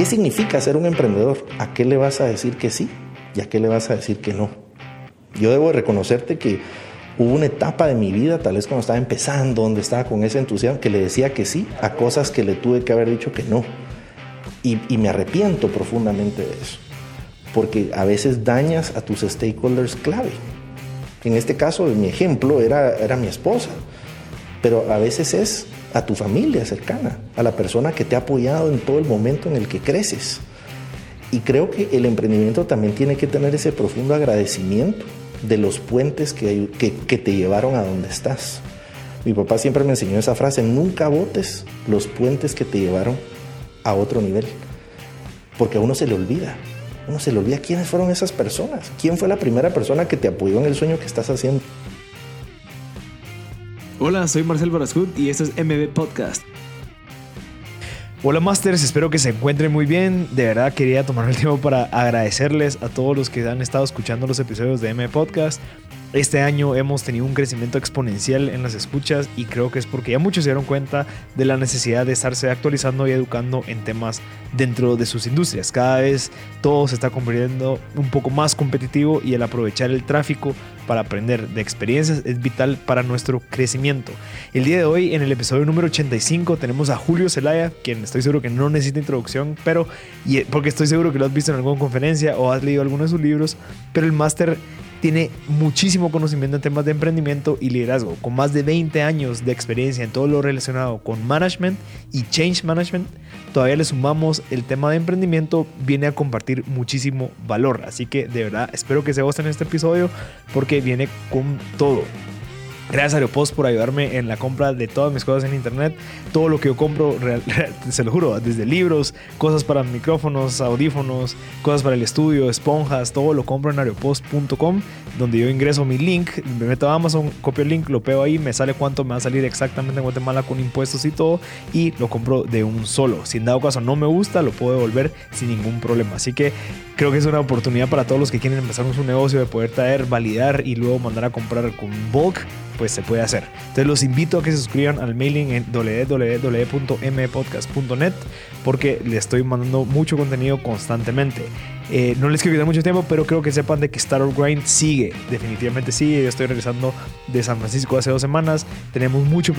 ¿Qué significa ser un emprendedor? ¿A qué le vas a decir que sí y a qué le vas a decir que no? Yo debo reconocerte que hubo una etapa de mi vida, tal vez cuando estaba empezando, donde estaba con ese entusiasmo, que le decía que sí a cosas que le tuve que haber dicho que no. Y, y me arrepiento profundamente de eso, porque a veces dañas a tus stakeholders clave. En este caso, mi ejemplo era, era mi esposa, pero a veces es a tu familia cercana, a la persona que te ha apoyado en todo el momento en el que creces. Y creo que el emprendimiento también tiene que tener ese profundo agradecimiento de los puentes que, que, te llevaron a donde estás. Mi papá siempre me enseñó esa frase, nunca votes los puentes que te llevaron a otro nivel, porque a uno se le olvida, uno se le olvida quiénes fueron esas personas, quién fue la primera persona que te apoyó en el sueño que estás haciendo. Hola, soy Marcel Barascut y esto es MB Podcast. Hola Masters, espero que se encuentren muy bien. De verdad quería tomar el tiempo para agradecerles a todos los que han estado escuchando los episodios de MB Podcast. Este año hemos tenido un crecimiento exponencial en las escuchas y creo que es porque ya muchos se dieron cuenta de la necesidad de estarse actualizando y educando en temas dentro de sus industrias. Cada vez todo se está convirtiendo un poco más competitivo y el aprovechar el tráfico para aprender de experiencias es vital para nuestro crecimiento. El día de hoy, en el episodio número 85, tenemos a Julio Zelaya, quien estoy seguro que no necesita introducción, pero porque estoy seguro que lo has visto en alguna conferencia o has leído alguno de sus libros, pero el máster tiene muchísimo conocimiento en temas de emprendimiento y liderazgo, con más de 20 años de experiencia en todo lo relacionado con management y change management. Todavía le sumamos el tema de emprendimiento, viene a compartir muchísimo valor. Así que de verdad espero que se gusten este episodio porque viene con todo. Gracias a por ayudarme en la compra de todas mis cosas en internet. Todo lo que yo compro, se lo juro, desde libros, cosas para micrófonos, audífonos, cosas para el estudio, esponjas, todo lo compro en aeropost.com, donde yo ingreso mi link, me meto a Amazon, copio el link, lo pego ahí, me sale cuánto me va a salir exactamente en Guatemala con impuestos y todo, y lo compro de un solo. Si en dado caso no me gusta, lo puedo devolver sin ningún problema. Así que creo que es una oportunidad para todos los que quieren empezar un negocio de poder traer, validar y luego mandar a comprar con bulk pues se puede hacer. Entonces los invito a que se suscriban al mailing en www.mpodcast.net porque le estoy mandando mucho contenido constantemente. Eh, no les quiero quitar mucho tiempo, pero creo que sepan de que Startup Grind sigue, definitivamente sigue. Yo estoy regresando de San Francisco hace dos semanas. Tenemos mucha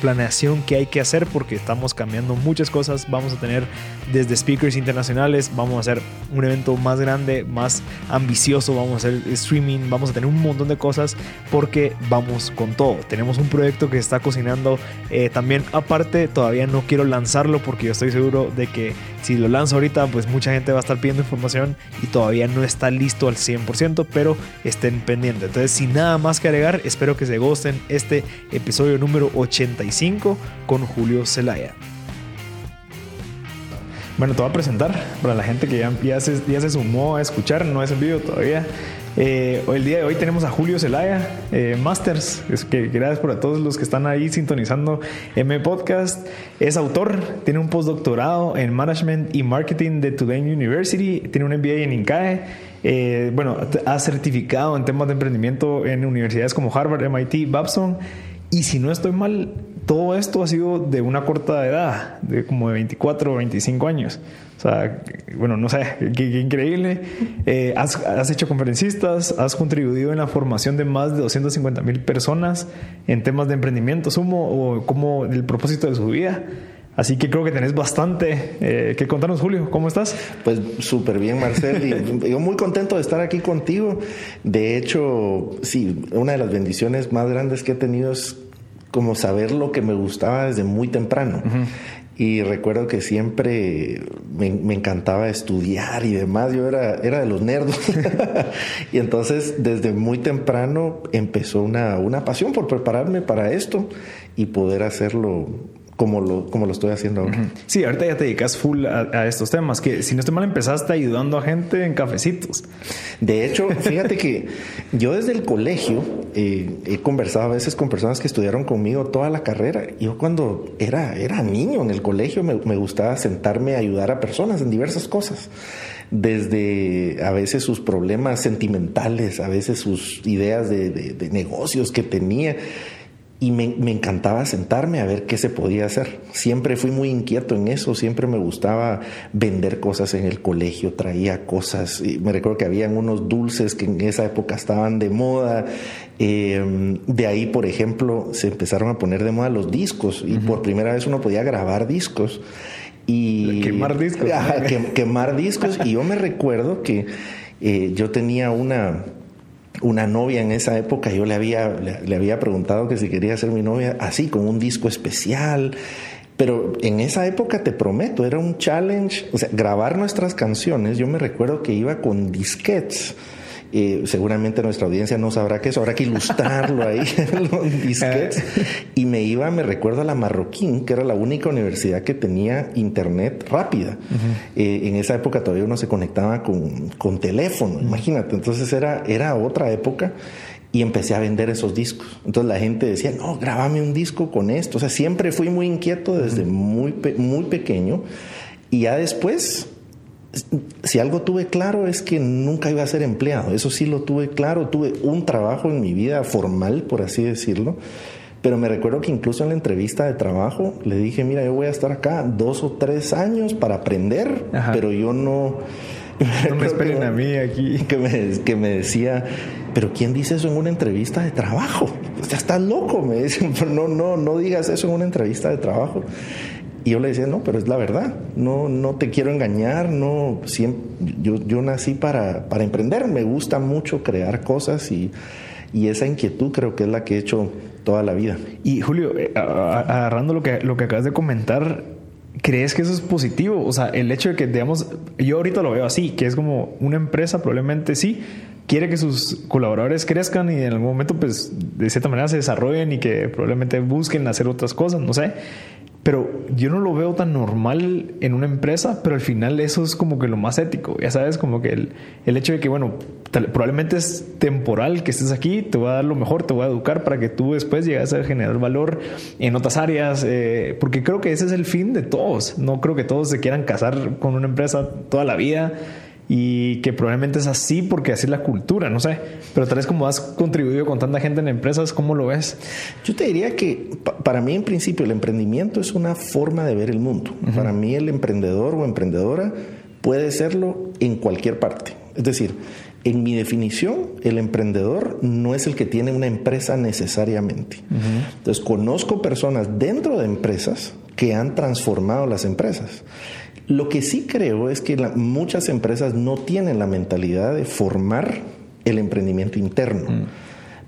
planeación que hay que hacer porque estamos cambiando muchas cosas. Vamos a tener desde speakers internacionales, vamos a hacer un evento más grande, más ambicioso, vamos a hacer streaming, vamos a tener un montón de cosas porque vamos con todo. Tenemos un proyecto que está cocinando eh, también aparte, todavía no quiero lanzarlo porque yo estoy seguro de que si lo lanzo ahorita, pues mucha gente va a estar pidiendo información y todavía no está listo al 100%, pero estén pendientes. Entonces, sin nada más que agregar, espero que se gusten este episodio número 85 con Julio Zelaya. Bueno, te voy a presentar para la gente que ya, ya, se, ya se sumó a escuchar, no es en vivo todavía. Eh, el día de hoy tenemos a Julio Zelaya, eh, Masters. Es que gracias por a todos los que están ahí sintonizando M Podcast. Es autor, tiene un postdoctorado en Management y Marketing de Tulane University, tiene un MBA en INCAE. Eh, bueno, ha certificado en temas de emprendimiento en universidades como Harvard, MIT, Babson. Y si no estoy mal, todo esto ha sido de una corta edad, de como de 24 o 25 años. O sea, bueno, no sé, qué, increíble. Eh, has, hecho conferencistas, has contribuido en la formación de más de 250 mil personas en temas de emprendimiento, sumo, o como el propósito de su vida. Así que creo que tenés bastante eh, que contarnos, Julio. ¿Cómo estás? Pues súper bien, Marcel. Y yo muy contento de estar aquí contigo. De hecho, sí, una de las bendiciones más grandes que he tenido es como saber lo que me gustaba desde muy temprano. Y recuerdo que siempre me, encantaba estudiar y demás. Yo era, era de los nerdos. y entonces desde muy temprano empezó una, una pasión por prepararme para esto y poder hacerlo como lo, como lo estoy haciendo ahora. Sí, ahorita ya te dedicas full a, estos temas, que si no estoy mal empezaste ayudando a gente en cafecitos. De hecho, fíjate que yo desde el colegio eh, he conversado a veces con personas que estudiaron conmigo toda la carrera. Yo cuando era, era niño en el colegio me, me gustaba sentarme a ayudar a personas en diversas cosas desde a veces sus problemas sentimentales, a veces sus ideas de, de negocios que tenía y me, encantaba sentarme a ver qué se podía hacer. Siempre fui muy inquieto en eso, siempre me gustaba vender cosas en el colegio, traía cosas. Y me recuerdo que habían unos dulces que en esa época estaban de moda. Eh, de ahí, por ejemplo, se empezaron a poner de moda los discos y por primera vez uno podía grabar discos. Y, quemar discos. quemar discos. y yo me recuerdo que eh, yo tenía una una novia en esa época, yo le había, le, había preguntado que si quería ser mi novia así, con un disco especial. Pero en esa época, te prometo, era un challenge. O sea, grabar nuestras canciones, yo me recuerdo que iba con disquets seguramente nuestra audiencia no sabrá que eso, habrá que ilustrarlo ahí en los disquets. Y me iba, me recuerdo a la Marroquín, que era la única universidad que tenía internet rápida. Eh, en esa época todavía uno se conectaba con, con teléfono, imagínate. Entonces era, era otra época y empecé a vender esos discos. Entonces la gente decía, no, grabame un disco con esto. O sea, siempre fui muy inquieto desde muy, muy pequeño. Y ya después si algo tuve claro es que nunca iba a ser empleado. Eso sí lo tuve claro. Tuve un trabajo en mi vida formal, por así decirlo. Pero me recuerdo que incluso en la entrevista de trabajo le dije, mira, yo voy a estar acá dos o tres años para aprender, pero yo no... No me esperen a mí aquí. Que me, que me decía, pero ¿quién dice eso en una entrevista de trabajo? Ya estás loco, me dicen, no, no, no digas eso en una entrevista de trabajo. Y yo le decía, no, pero es la verdad, no, no te quiero engañar, no, siempre, yo, yo nací para, para emprender, me gusta mucho crear cosas y, y, esa inquietud creo que es la que he hecho toda la vida. Y Julio, eh, agarrando lo que, lo que acabas de comentar, ¿crees que eso es positivo? O sea, el hecho de que, digamos, yo ahorita lo veo así, que es como una empresa probablemente sí, quiere que sus colaboradores crezcan y en algún momento, pues, de cierta manera se desarrollen y que probablemente busquen hacer otras cosas, no sé. Pero yo no lo veo tan normal en una empresa, pero al final eso es como que lo más ético. Ya sabes, como que el, el hecho de que, bueno, probablemente es temporal que estés aquí, te voy a dar lo mejor, te voy a educar para que tú después llegues a generar valor en otras áreas, eh, porque creo que ese es el fin de todos. No creo que todos se quieran casar con una empresa toda la vida y que probablemente es así porque así es la cultura, no sé. Pero tal vez como has contribuido con tanta gente en empresas, ¿cómo lo ves? Yo te diría que para mí en principio el emprendimiento es una forma de ver el mundo. Para mí el emprendedor o emprendedora puede serlo en cualquier parte. Es decir, en mi definición, el emprendedor no es el que tiene una empresa necesariamente. Entonces, conozco personas dentro de empresas que han transformado las empresas. Lo que sí creo es que muchas empresas no tienen la mentalidad de formar el emprendimiento interno. Mm.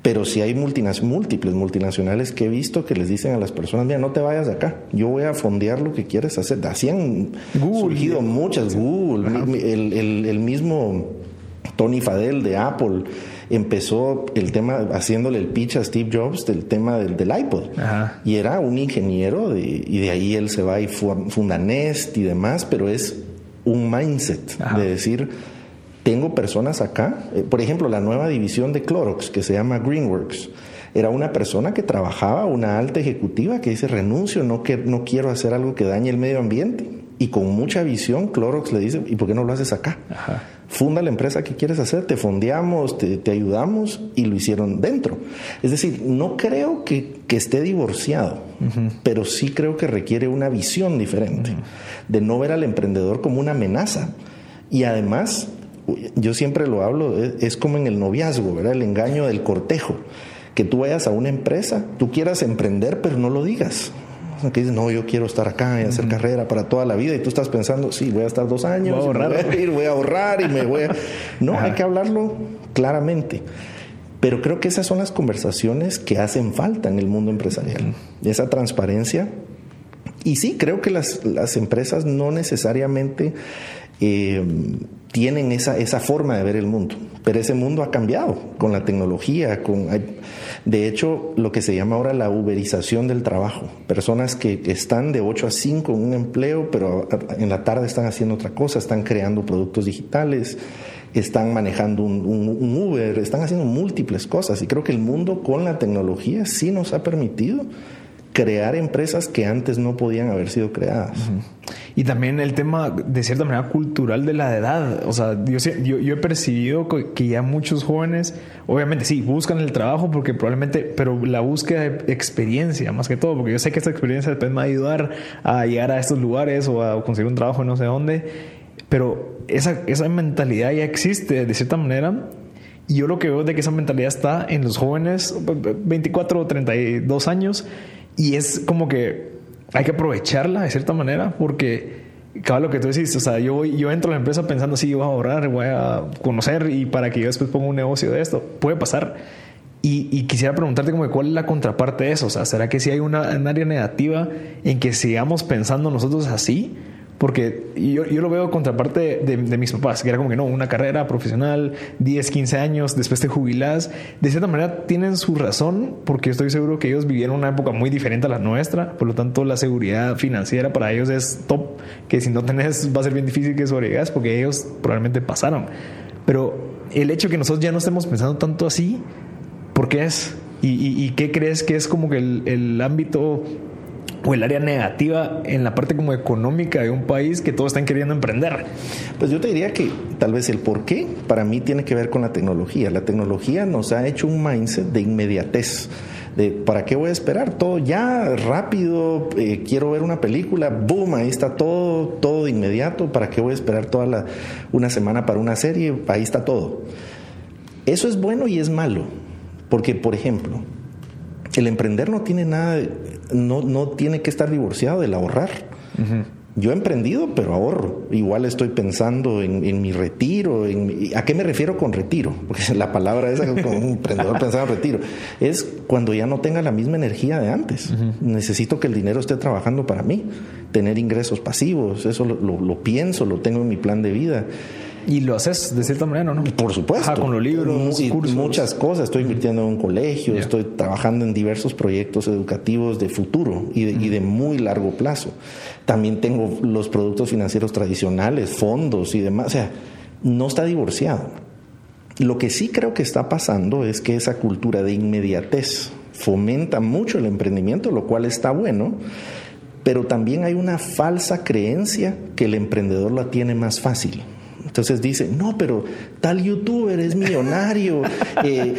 Pero sí hay múltiples multinacionales que he visto que les dicen a las personas, mira, no te vayas de acá, yo voy a fondear lo que quieres hacer. Así han surgido muchas, Google, el, mismo Tony Fadell de Apple empezó el tema haciéndole el pitch a Steve Jobs del tema del, del iPod. Y era un ingeniero y de ahí él se va y funda Nest y demás, pero es un mindset de decir, tengo personas acá, eh, por ejemplo, la nueva división de Clorox que se llama Greenworks. Era una persona que trabajaba, una alta ejecutiva que dice renuncio, no, que, no quiero hacer algo que dañe el medio ambiente. Y con mucha visión, Clorox le dice, ¿y por qué no lo haces acá? Ajá funda la empresa que quieres hacer, te fondeamos, te, ayudamos y lo hicieron dentro. Es decir, no creo que, esté divorciado, pero sí creo que requiere una visión diferente, de no ver al emprendedor como una amenaza. Y además, yo siempre lo hablo, es, como en el noviazgo, ¿verdad? El engaño del cortejo. Que tú vayas a una empresa, tú quieras emprender, pero no lo digas que dices, no, yo quiero estar acá y hacer carrera para toda la vida, y tú estás pensando, sí, voy a estar dos años, voy a ahorrar, voy a, ir, voy a ahorrar y me voy a... No, hay que hablarlo claramente. Pero creo que esas son las conversaciones que hacen falta en el mundo empresarial. Esa transparencia. Y sí, creo que las, las empresas no necesariamente eh, tienen esa, esa forma de ver el mundo. Pero ese mundo ha cambiado con la tecnología, con... De hecho, lo que se llama ahora la uberización del trabajo. Personas que, están de 8 a 5 en un empleo, pero en la tarde están haciendo otra cosa, están creando productos digitales, están manejando un, un, Uber, están haciendo múltiples cosas. Y creo que el mundo con la tecnología sí nos ha permitido crear empresas que antes no podían haber sido creadas. Y también el tema, de cierta manera, cultural de la edad. O sea, yo, yo, he percibido que ya muchos jóvenes, obviamente sí, buscan el trabajo porque probablemente, pero la búsqueda de experiencia más que todo, porque yo sé que esta experiencia después me va a ayudar a llegar a estos lugares o a conseguir un trabajo no sé dónde. Pero esa, esa mentalidad ya existe de cierta manera y yo lo que veo de que esa mentalidad está en los jóvenes, 24 o 32 años, y es como que hay que aprovecharla de cierta manera porque cada lo que tú decís, o sea, yo, yo entro a la empresa pensando sí, voy a ahorrar, voy a conocer y para que yo después ponga un negocio de esto, puede pasar. Y, quisiera preguntarte como cuál es la contraparte de eso, o sea, ¿será que si hay una, un área negativa en que sigamos pensando nosotros así? Porque yo, yo lo veo contraparte de, de, mis papás, que era como que no, una carrera profesional, 10, 15 años, después te jubilas. De cierta manera tienen su razón, porque estoy seguro que ellos vivieron una época muy diferente a la nuestra. Por lo tanto, la seguridad financiera para ellos es top, que si no tenés va a ser bien difícil que sobrevigas, porque ellos probablemente pasaron. Pero el hecho que nosotros ya no estemos pensando tanto así, ¿por qué es? ¿Y, y, qué crees que es como que el, el ámbito o el área negativa en la parte como económica de un país que todos están queriendo emprender? Pues yo te diría que tal vez el por qué para mí tiene que ver con la tecnología. La tecnología nos ha hecho un mindset de inmediatez. De para qué voy a esperar todo ya rápido, eh, quiero ver una película, boom, ahí está todo, todo de inmediato, para qué voy a esperar toda la, una semana para una serie, ahí está todo. Eso es bueno y es malo, porque por ejemplo, el emprender no tiene nada, no, no tiene que estar divorciado del ahorrar. Yo he emprendido, pero ahorro. Igual estoy pensando en, mi retiro. En, ¿A qué me refiero con retiro? Porque la palabra esa, como un emprendedor pensando en retiro, es cuando ya no tenga la misma energía de antes. Necesito que el dinero esté trabajando para mí, tener ingresos pasivos. Eso lo pienso, lo tengo en mi plan de vida. Y lo haces de cierta manera, ¿no? Por supuesto. con los libros, y muchas cosas. Estoy invirtiendo en un colegio, estoy trabajando en diversos proyectos educativos de futuro y de, y de, muy largo plazo. También tengo los productos financieros tradicionales, fondos y demás. O sea, no está divorciado. Lo que sí creo que está pasando es que esa cultura de inmediatez fomenta mucho el emprendimiento, lo cual está bueno, pero también hay una falsa creencia que el emprendedor la tiene más fácil. Entonces dice, no, pero tal youtuber es millonario. Eh,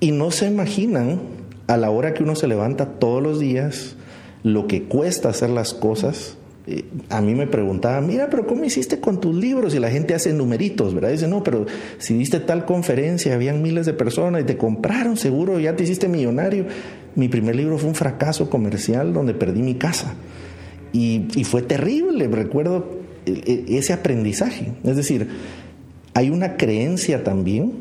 y, no se imaginan a la hora que uno se levanta todos los días lo que cuesta hacer las cosas. Eh, a mí me preguntaba, mira, pero ¿cómo hiciste con tus libros? Y la gente hace numeritos, ¿verdad? Dice, no, pero si diste tal conferencia, habían miles de personas y te compraron, seguro ya te hiciste millonario. Mi primer libro fue un fracaso comercial donde perdí mi casa. Y, y fue terrible. Recuerdo ese aprendizaje. Es decir, hay una creencia también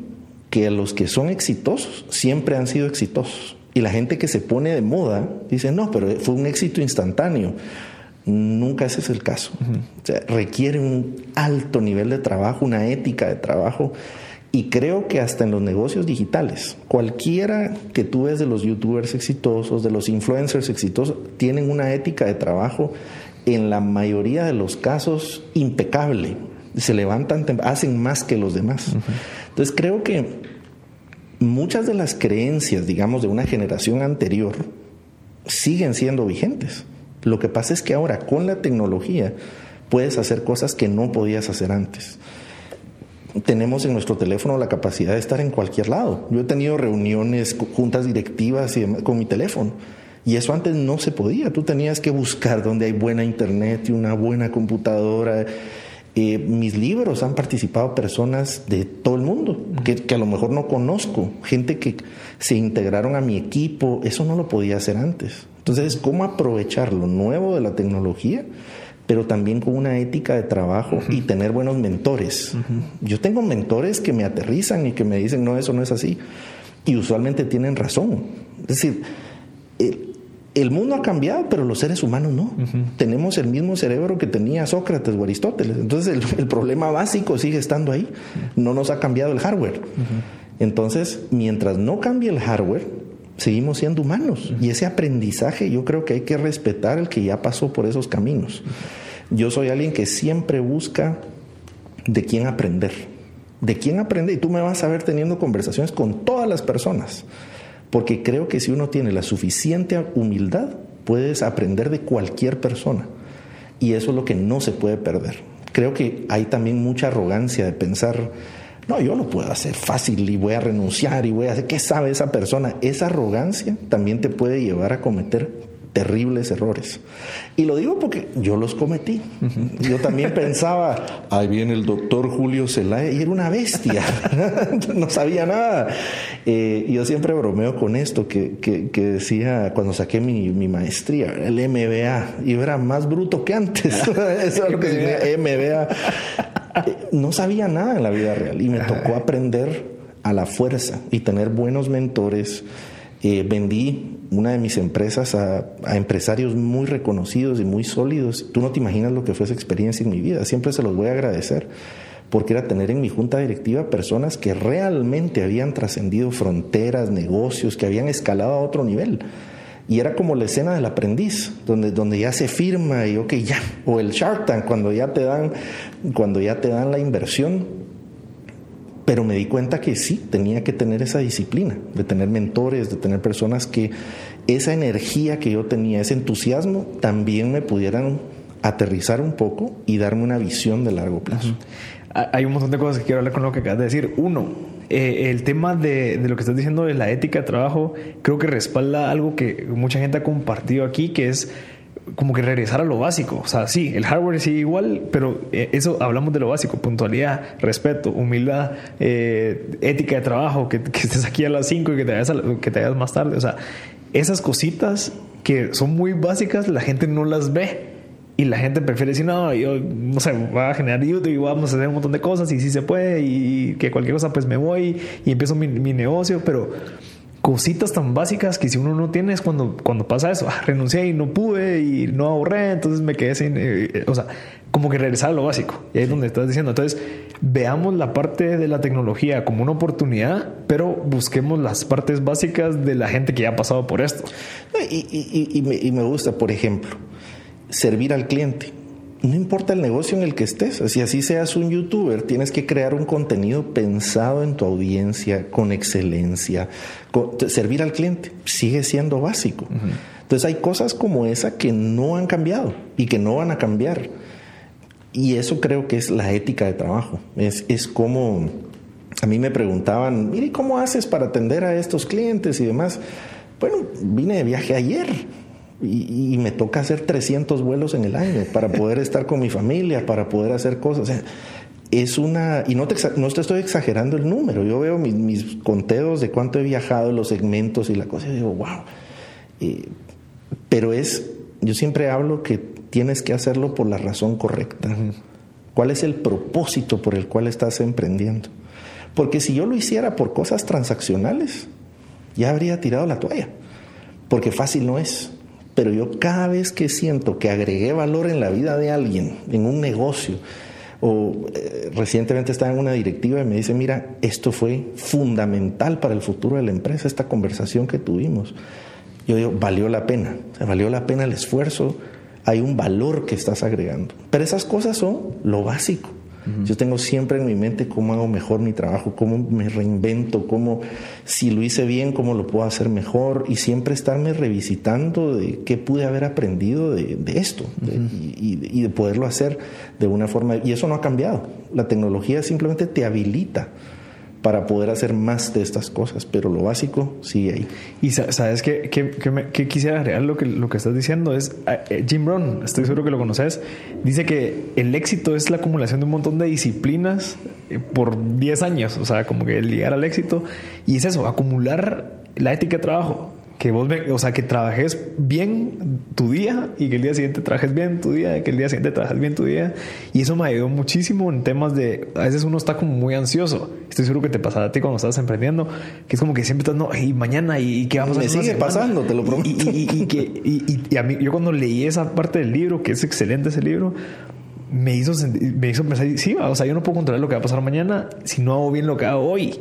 que los que son exitosos siempre han sido exitosos. Y la gente que se pone de moda dice, no, pero fue un éxito instantáneo. Nunca ese es el caso. requiere un alto nivel de trabajo, una ética de trabajo. Y creo que hasta en los negocios digitales, cualquiera que tú ves de los youtubers exitosos, de los influencers exitosos, tienen una ética de trabajo en la mayoría de los casos impecable. Se levantan, hacen más que los demás. Entonces creo que muchas de las creencias, digamos, de una generación anterior siguen siendo vigentes. Lo que pasa es que ahora con la tecnología puedes hacer cosas que no podías hacer antes. Tenemos en nuestro teléfono la capacidad de estar en cualquier lado. Yo he tenido reuniones, juntas directivas con mi teléfono y eso antes no se podía. Tú tenías que buscar donde hay buena internet y una buena computadora. Eh, mis libros han participado personas de todo el mundo, que, que, a lo mejor no conozco, gente que se integraron a mi equipo, eso no lo podía hacer antes. Entonces, ¿cómo aprovechar lo nuevo de la tecnología, pero también con una ética de trabajo y tener buenos mentores? Yo tengo mentores que me aterrizan y que me dicen, no, eso no es así, y usualmente tienen razón. Es decir, el mundo ha cambiado, pero los seres humanos no. Tenemos el mismo cerebro que tenía Sócrates o Aristóteles. Entonces el, problema básico sigue estando ahí. No nos ha cambiado el hardware. Entonces, mientras no cambie el hardware, seguimos siendo humanos. Y ese aprendizaje yo creo que hay que respetar el que ya pasó por esos caminos. Yo soy alguien que siempre busca de quién aprender. De quién aprender. Y tú me vas a ver teniendo conversaciones con todas las personas porque creo que si uno tiene la suficiente humildad, puedes aprender de cualquier persona. Y eso es lo que no se puede perder. Creo que hay también mucha arrogancia de pensar, no, yo lo puedo hacer fácil y voy a renunciar y voy a hacer, ¿qué sabe esa persona? Esa arrogancia también te puede llevar a cometer terribles errores. Y lo digo porque yo los cometí. Yo también pensaba, ahí viene el doctor Julio Zelaya, y era una bestia, no sabía nada. Eh, yo siempre bromeo con esto, que, que, decía cuando saqué mi, mi, maestría, el MBA, y yo era más bruto que antes. Eso es lo que significa MBA. Eh, no sabía nada en la vida real y me tocó aprender a la fuerza y tener buenos mentores. Eh, vendí una de mis empresas a, empresarios muy reconocidos y muy sólidos. Tú no te imaginas lo que fue esa experiencia en mi vida. Siempre se los voy a agradecer porque era tener en mi junta directiva personas que realmente habían trascendido fronteras, negocios, que habían escalado a otro nivel. Y era como la escena del aprendiz, donde, donde ya se firma y ok, ya, o el Shark Tank, cuando ya te dan, cuando ya te dan la inversión, pero me di cuenta que sí, tenía que tener esa disciplina, de tener mentores, de tener personas que esa energía que yo tenía, ese entusiasmo, también me pudieran aterrizar un poco y darme una visión de largo plazo. Hay un montón de cosas que quiero hablar con lo que acabas de decir. Uno, eh, el tema de, de, lo que estás diciendo de la ética de trabajo, creo que respalda algo que mucha gente ha compartido aquí, que es como que regresar a lo básico. O sea, sí, el hardware sigue igual, pero eh, eso hablamos de lo básico: puntualidad, respeto, humildad, eh, ética de trabajo, que, estés aquí a las 5 y que te, vayas que te vayas más tarde. O sea, esas cositas que son muy básicas, la gente no las ve. Y la gente prefiere decir, no, yo no sé, voy a generar YouTube y vamos a hacer un montón de cosas y sí se puede y que cualquier cosa pues me voy y empiezo mi, mi negocio, pero cositas tan básicas que si uno no tiene es cuando, cuando pasa eso, ah, renuncié y no pude y no ahorré, entonces me quedé sin, eh, o sea, como que regresar a lo básico. Y ahí es donde estás diciendo. Entonces, veamos la parte de la tecnología como una oportunidad, pero busquemos las partes básicas de la gente que ya ha pasado por esto. Y, me, y me gusta, por ejemplo, servir al cliente no importa el negocio en el que estés, si así seas un youtuber, tienes que crear un contenido pensado en tu audiencia, con excelencia. servir al cliente sigue siendo básico. Entonces hay cosas como esa que no han cambiado y que no van a cambiar. Y eso creo que es la ética de trabajo. Es, es como, a mí me preguntaban, mire, ¿cómo haces para atender a estos clientes y demás? Bueno, vine de viaje ayer y, me toca hacer 300 vuelos en el año para poder estar con mi familia, para poder hacer cosas. es una, y no te, no te estoy exagerando el número, yo veo mis, mis conteos de cuánto he viajado, los segmentos y la cosa, y digo, wow. pero es, yo siempre hablo que tienes que hacerlo por la razón correcta. ¿Cuál es el propósito por el cual estás emprendiendo? Porque si yo lo hiciera por cosas transaccionales, ya habría tirado la toalla, porque fácil no es pero yo cada vez que siento que agregué valor en la vida de alguien, en un negocio, o eh, recientemente estaba en una directiva y me dice, mira, esto fue fundamental para el futuro de la empresa, esta conversación que tuvimos. Yo digo, valió la pena, valió la pena el esfuerzo, hay un valor que estás agregando. Pero esas cosas son lo básico. Yo tengo siempre en mi mente cómo hago mejor mi trabajo, cómo me reinvento, cómo si lo hice bien, cómo lo puedo hacer mejor y siempre estarme revisitando de qué pude haber aprendido de, esto y, y, de poderlo hacer de una forma. Y eso no ha cambiado. La tecnología simplemente te habilita para poder hacer más de estas cosas, pero lo básico sigue ahí. Y sabes que, que, quisiera agregar lo que, lo que estás diciendo es ah, eh, Jim Brown, estoy seguro que lo conoces, dice que el éxito es la acumulación de un montón de disciplinas eh, por 10 años, o sea, como que el llegar al éxito, y es eso, acumular la ética de trabajo que vos, o sea, que trabajes bien tu día y que el día siguiente trabajes bien tu día, y que el día siguiente trabajes bien tu día. Y eso me ayudó muchísimo en temas de, a veces uno está como muy ansioso. Estoy seguro que te pasaba a ti cuando estás emprendiendo, que es como que siempre estás, no, y mañana, y, qué vamos a hacer. Me sigue pasando, te lo prometo. Y, que, y, a mí, yo cuando leí esa parte del libro, que es excelente ese libro, me hizo, me hizo pensar, sí, o sea, yo no puedo controlar lo que va a pasar mañana si no hago bien lo que hago hoy.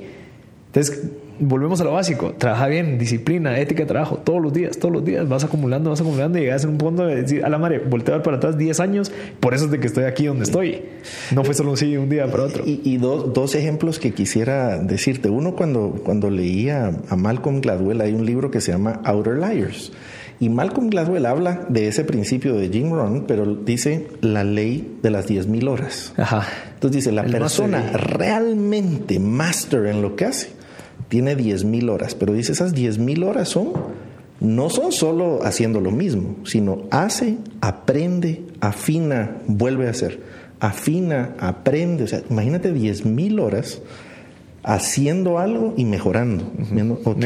Entonces, volvemos a lo básico, trabaja bien, disciplina, ética de trabajo, todos los días, todos los días, vas acumulando, vas acumulando y llegas a un punto de decir, a la madre, voltear para atrás 10 años, por eso es de que estoy aquí donde estoy. No fue solo un un día para otro. Y, dos, ejemplos que quisiera decirte. Uno, cuando, cuando leía a Malcolm Gladwell, hay un libro que se llama Outer Liars. Y Malcolm Gladwell habla de ese principio de Jim Rohn, pero dice la ley de las 10.000 horas. Ajá. Entonces dice, la persona realmente master en lo que hace tiene 10.000 horas, pero dice esas 10.000 horas son no son solo haciendo lo mismo, sino hace, aprende, afina, vuelve a hacer. Afina, aprende. O sea, imagínate 10.000 horas haciendo algo y mejorando.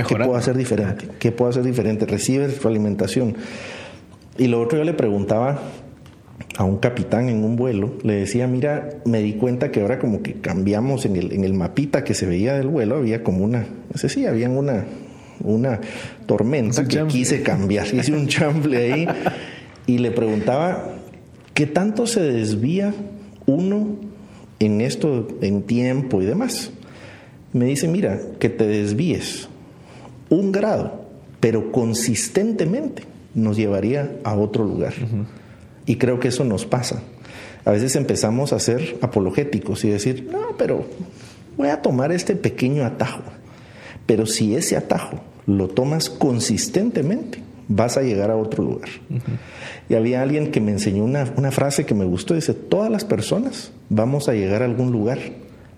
¿Qué puedo hacer diferente? ¿Qué puedo hacer diferente? Recibe su alimentación. Y lo otro yo le preguntaba a un capitán en un vuelo, le decía, mira, me di cuenta que ahora como que cambiamos en el, en el mapita que se veía del vuelo, había como una, no sé si había una, una tormenta que quise cambiar. Hice un chamble ahí y le preguntaba, ¿qué tanto se desvía uno en esto, en tiempo y demás? Me dice, mira, que te desvíes un grado, pero consistentemente nos llevaría a otro lugar. Y creo que eso nos pasa. A veces empezamos a ser apologéticos y decir, no, pero voy a tomar este pequeño atajo. Pero si ese atajo lo tomas consistentemente, vas a llegar a otro lugar. Y había alguien que me enseñó una, frase que me gustó, dice, todas las personas vamos a llegar a algún lugar,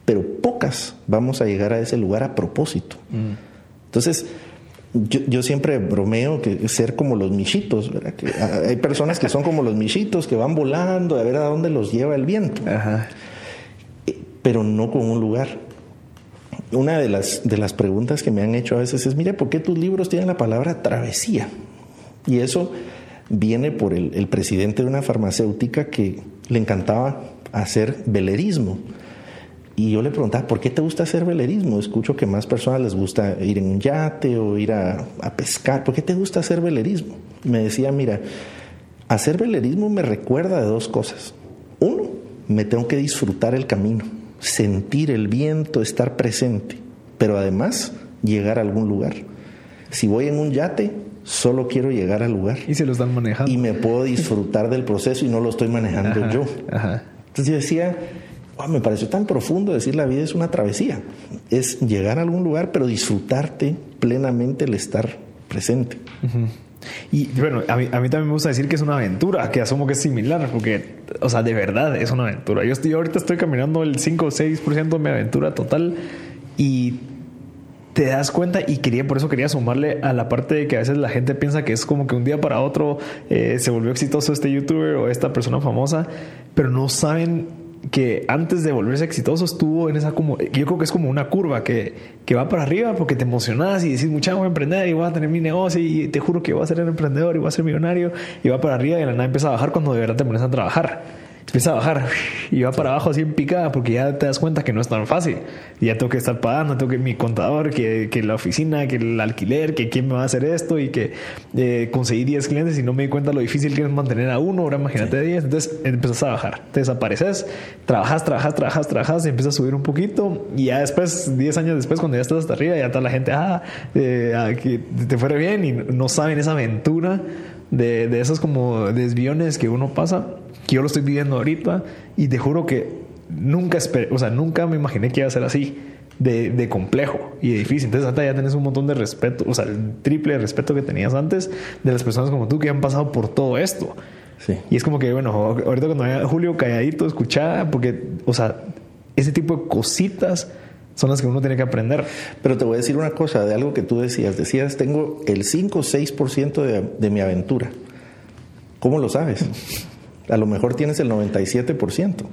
pero pocas vamos a llegar a ese lugar a propósito. Mm. Entonces, yo, siempre bromeo que ser como los michitos, Que hay personas que son como los michitos que van volando a ver a dónde los lleva el viento, eh, pero no con un lugar una de las, de las preguntas que me han hecho a veces es, mire, ¿por qué tus libros tienen la palabra travesía? Y eso viene por el, presidente de una farmacéutica que le encantaba hacer velerismo. Y yo le preguntaba, ¿por qué te gusta hacer velerismo? Escucho que más personas les gusta ir en un yate o ir a, a pescar. ¿Por qué te gusta hacer velerismo? Me decía, mira, hacer velerismo me recuerda de dos cosas. Uno, me tengo que disfrutar el camino sentir el viento, estar presente, pero además llegar a algún lugar. Si voy en un yate, solo quiero llegar al lugar. Y se lo están manejando. Y me puedo disfrutar del proceso y no lo estoy manejando yo. Entonces yo decía, me pareció tan profundo decir la vida es una travesía. Es llegar a algún lugar, pero disfrutarte plenamente el estar presente. Y bueno, a mí, también me gusta decir que es una aventura, que asumo que es similar, porque, o sea, de verdad es una aventura. Yo, estoy, ahorita estoy caminando el 5 o 6% de mi aventura total y te das cuenta y quería por eso quería sumarle a la parte de que a veces la gente piensa que es como que un día para otro eh, se volvió exitoso este youtuber o esta persona famosa, pero no saben que antes de volverse exitoso estuvo en esa como, yo creo que es como una curva que, que va para arriba porque te emocionas y decís, mucha voy a emprender y voy a tener mi negocio y te juro que voy a ser un emprendedor y voy a ser millonario y va para arriba y la nada empieza a bajar cuando de verdad te pones a trabajar empieza a bajar y va para abajo así en picada porque ya te das cuenta que no es tan fácil. Ya tengo que estar pagando, tengo que mi contador, que, que la oficina, que el alquiler, que quién me va a hacer esto y que eh, conseguí 10 clientes y no me di cuenta lo difícil que es mantener a uno. Ahora imagínate 10. Entonces empiezas a bajar, te desapareces, trabajas, trabajas, trabajas, trabajas y empiezas a subir un poquito. Y ya después, 10 años después, cuando ya estás hasta arriba, ya está la gente, ah, eh, ah que te fuera bien y no saben esa aventura de, de esos como desviones que uno pasa que yo lo estoy viviendo ahorita y te juro que nunca o sea, nunca me imaginé que iba a ser así. De, de, complejo y de difícil. Entonces, hasta ya tenés un montón de respeto, o sea, el triple respeto que tenías antes de las personas como tú que han pasado por todo esto. Sí. Y es como que, bueno, ahorita cuando vaya Julio calladito, escuchada, porque, o sea, ese tipo de cositas son las que uno tiene que aprender. Pero te voy a decir una cosa de algo que tú decías. Decías, tengo el 5 o 6% de, de mi aventura. ¿Cómo lo sabes? A lo mejor tienes el 97%.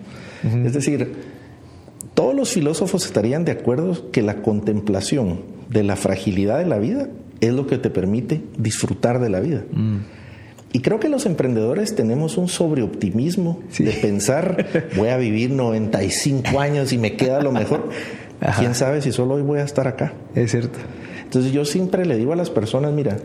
Es decir, todos los filósofos estarían de acuerdo que la contemplación de la fragilidad de la vida es lo que te permite disfrutar de la vida. Mm. Y creo que los emprendedores tenemos un sobreoptimismo de pensar, voy a vivir 95 años y me queda lo mejor. ¿Quién sabe si solo hoy voy a estar acá? Es cierto. Entonces yo siempre le digo a las personas, mira,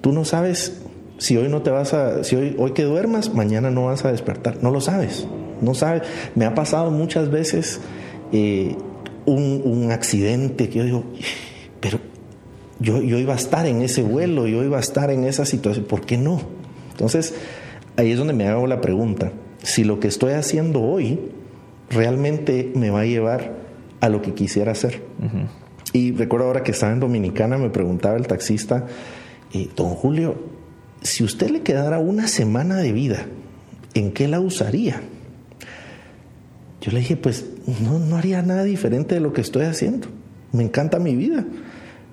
tú no sabes si hoy no te vas a, si hoy, hoy que duermas, mañana no vas a despertar. No lo sabes, no sabes. Me ha pasado muchas veces eh, un, accidente que yo digo, pero yo, yo iba a estar en ese vuelo, yo iba a estar en esa situación, ¿por qué no? Entonces, ahí es donde me hago la pregunta, si lo que estoy haciendo hoy realmente me va a llevar a lo que quisiera hacer. Y recuerdo ahora que estaba en Dominicana, me preguntaba el taxista, eh, don Julio, si usted le quedara una semana de vida, ¿en qué la usaría? Yo le dije, pues no, haría nada diferente de lo que estoy haciendo. Me encanta mi vida.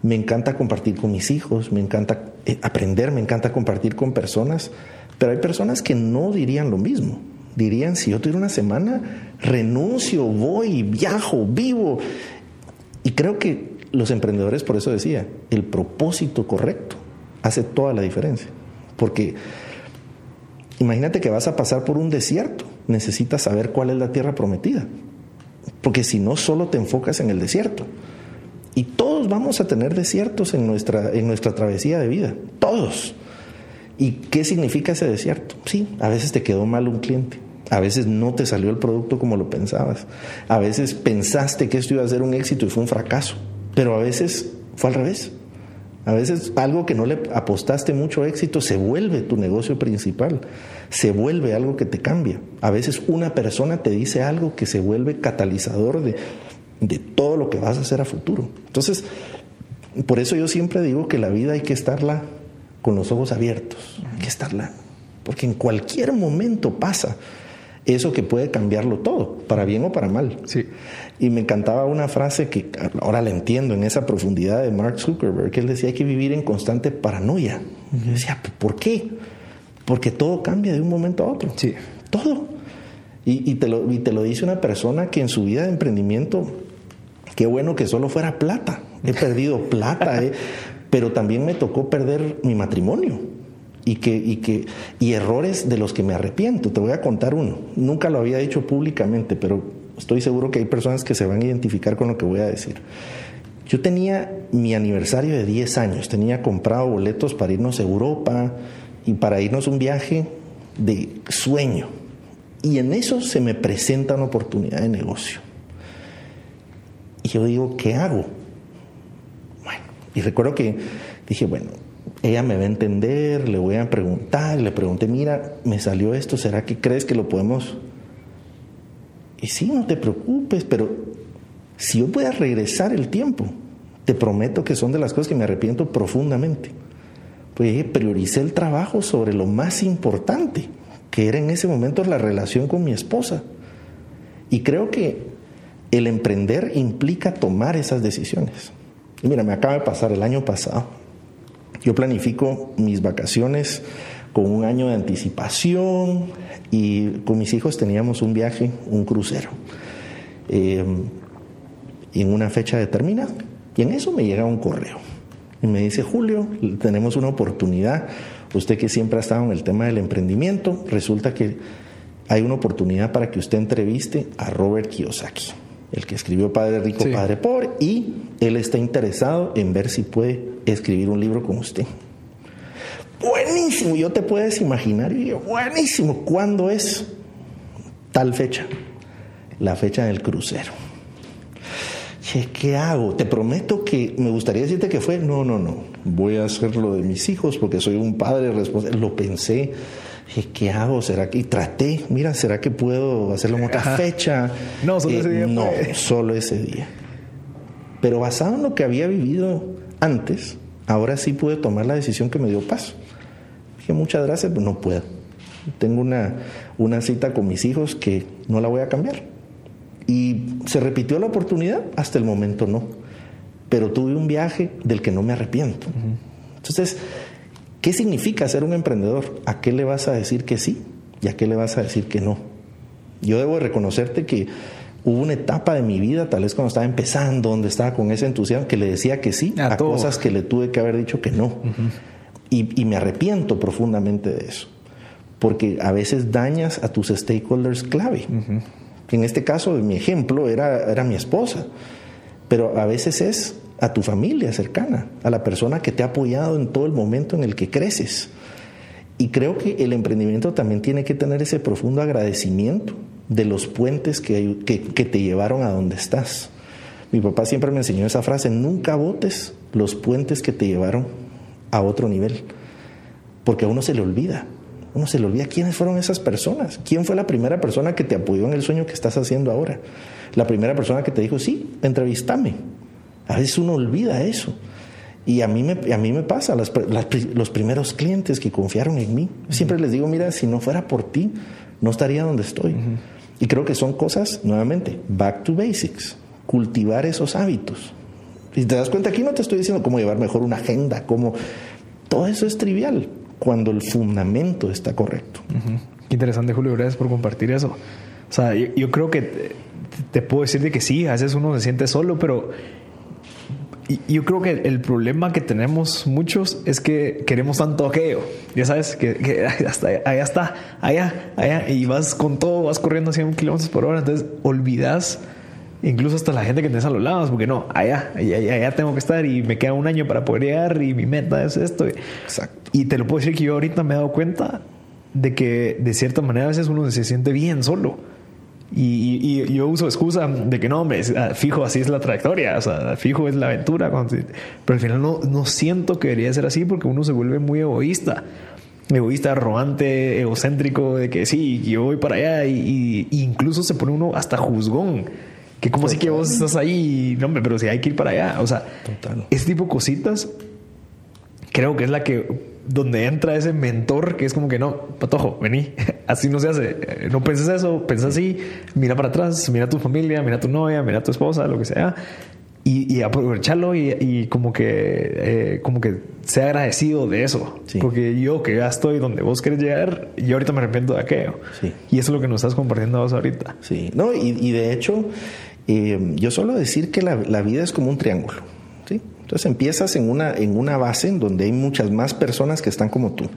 Me encanta compartir con mis hijos, me encanta eh, aprender, me encanta compartir con personas, pero hay personas que no dirían lo mismo. Dirían, si yo tuviera una semana, renuncio, voy, viajo, vivo. Y creo que los emprendedores, por eso decía, el propósito correcto hace toda la diferencia. Porque imagínate que vas a pasar por un desierto, necesitas saber cuál es la tierra prometida. Porque si no, solo te enfocas en el desierto. Y todos vamos a tener desiertos en nuestra, en nuestra travesía de vida. Todos. ¿Y qué significa ese desierto? Sí, a veces te quedó mal un cliente. A veces no te salió el producto como lo pensabas. A veces pensaste que esto iba a ser un éxito y fue un fracaso. Pero a veces fue al revés. A veces algo que no le apostaste mucho éxito se vuelve tu negocio principal, se vuelve algo que te cambia. A veces una persona te dice algo que se vuelve catalizador de, de todo lo que vas a hacer a futuro. Entonces, por eso yo siempre digo que la vida hay que estarla con los ojos abiertos, hay que estarla, porque en cualquier momento pasa eso que puede cambiarlo todo, para bien o para mal. Sí. Y me encantaba una frase que ahora la entiendo en esa profundidad de Mark Zuckerberg, que él decía hay que vivir en constante paranoia. yo decía, ¿por qué? Porque todo cambia de un momento a otro. Sí. Todo. Y, te lo, y te lo dice una persona que en su vida de emprendimiento, qué bueno que solo fuera plata. He perdido plata, eh, pero también me tocó perder mi matrimonio y, que, y, que, y errores de los que me arrepiento. Te voy a contar uno. Nunca lo había dicho públicamente, pero estoy seguro que hay personas que se van a identificar con lo que voy a decir. Yo tenía mi aniversario de 10 años, tenía comprado boletos para irnos a Europa y para irnos un viaje de sueño. Y en eso se me presenta una oportunidad de negocio. Y yo digo, ¿qué hago? Bueno, y recuerdo que dije, bueno, ella me va a entender, le voy a preguntar, le pregunté, mira, me salió esto, ¿será que crees que lo podemos? Y sí, no te preocupes, pero si yo pueda regresar el tiempo, te prometo que son de las cosas que me arrepiento profundamente. Pues prioricé el trabajo sobre lo más importante, que era en ese momento la relación con mi esposa. Y creo que el emprender implica tomar esas decisiones. Mira, me acaba de pasar el año pasado yo planifico mis vacaciones con un año de anticipación y con mis hijos teníamos un viaje, un crucero, eh, en una fecha determinada. Y en eso me llega un correo y me dice, Julio, tenemos una oportunidad, usted que siempre ha estado en el tema del emprendimiento, resulta que hay una oportunidad para que usted entreviste a Robert Kiyosaki el que escribió Padre Rico, Padre Pobre, y él está interesado en ver si puede escribir un libro con usted. Buenísimo, yo te puedes imaginar, y yo, buenísimo, ¿cuándo es tal fecha? La fecha del crucero. ¿qué hago? Te prometo que me gustaría decirte que fue, no, no, no, voy a hacer lo de mis hijos porque soy un padre responsable. Lo pensé, ¿qué hago? ¿Será que y traté? Mira, ¿será que puedo hacerlo en otra fecha? No, solo ese día. Eh, no, solo ese día. Pero basado en lo que había vivido antes, ahora sí pude tomar la decisión que me dio paso. Dije, muchas gracias, pero no puedo. Tengo una, una cita con mis hijos que no la voy a cambiar. Y se repitió la oportunidad, hasta el momento no. Pero tuve un viaje del que no me arrepiento. Entonces, ¿Qué significa ser un emprendedor? ¿A qué le vas a decir que sí y a qué le vas a decir que no? Yo debo reconocerte que hubo una etapa de mi vida, tal vez cuando estaba empezando, donde estaba con ese entusiasmo, que le decía que sí a, cosas que le tuve que haber dicho que no. Y, me arrepiento profundamente de eso, porque a veces dañas a tus stakeholders clave. En este caso, mi ejemplo era, era mi esposa, pero a veces es a tu familia cercana, a la persona que te ha apoyado en todo el momento en el que creces. Y creo que el emprendimiento también tiene que tener ese profundo agradecimiento de los puentes que, que, te llevaron a donde estás. Mi papá siempre me enseñó esa frase, nunca votes los puentes que te llevaron a otro nivel, porque a uno se le olvida, uno se le olvida quiénes fueron esas personas, quién fue la primera persona que te apoyó en el sueño que estás haciendo ahora, la primera persona que te dijo, sí, entrevístame, a veces uno olvida eso. Y a mí me, a mí me pasa, los primeros clientes que confiaron en mí, siempre les digo, mira, si no fuera por ti, no estaría donde estoy. Y creo que son cosas, nuevamente, back to basics, cultivar esos hábitos. Y te das cuenta, aquí no te estoy diciendo cómo llevar mejor una agenda, cómo... Todo eso es trivial cuando el fundamento está correcto. Qué interesante, Julio, gracias por compartir eso. O sea, yo, creo que te, puedo decir de que sí, a veces uno se siente solo, pero yo creo que el problema que tenemos muchos es que queremos tanto aquello. Ya sabes, que, hasta allá está, allá, allá, y vas con todo, vas corriendo a 100 kilómetros por hora, entonces olvidas incluso hasta la gente que tienes a los lados, porque no, allá, allá, allá tengo que estar y me queda un año para poder llegar y mi meta es esto. Exacto. Y te lo puedo decir que yo ahorita me he dado cuenta de que de cierta manera a veces uno se siente bien solo. Y, yo uso excusa de que no, hombre, ah, fijo, así es la trayectoria, o sea, fijo es la aventura. Pero al final no, no siento que debería ser así porque uno se vuelve muy egoísta. Egoísta, arrogante, egocéntrico, de que sí, yo voy para allá y, incluso se pone uno hasta juzgón. Que como si que vos estás ahí, no, hombre, pero si hay que ir para allá. O sea, ese tipo de cositas creo que es la que donde entra ese mentor que es como que no, patojo, vení, así no se hace, no penses eso, piensa así, mira para atrás, mira a tu familia, mira a tu novia, mira a tu esposa, lo que sea, y, aprovecharlo y, como que eh, como que sea agradecido de eso, porque yo que ya estoy donde vos querés llegar, yo ahorita me arrepiento de aquello, y eso es lo que nos estás compartiendo vos ahorita. Sí, no, y, de hecho, eh, yo solo decir que la, la vida es como un triángulo, ¿sí? Entonces empiezas en una, en una base en donde hay muchas más personas que están como tú.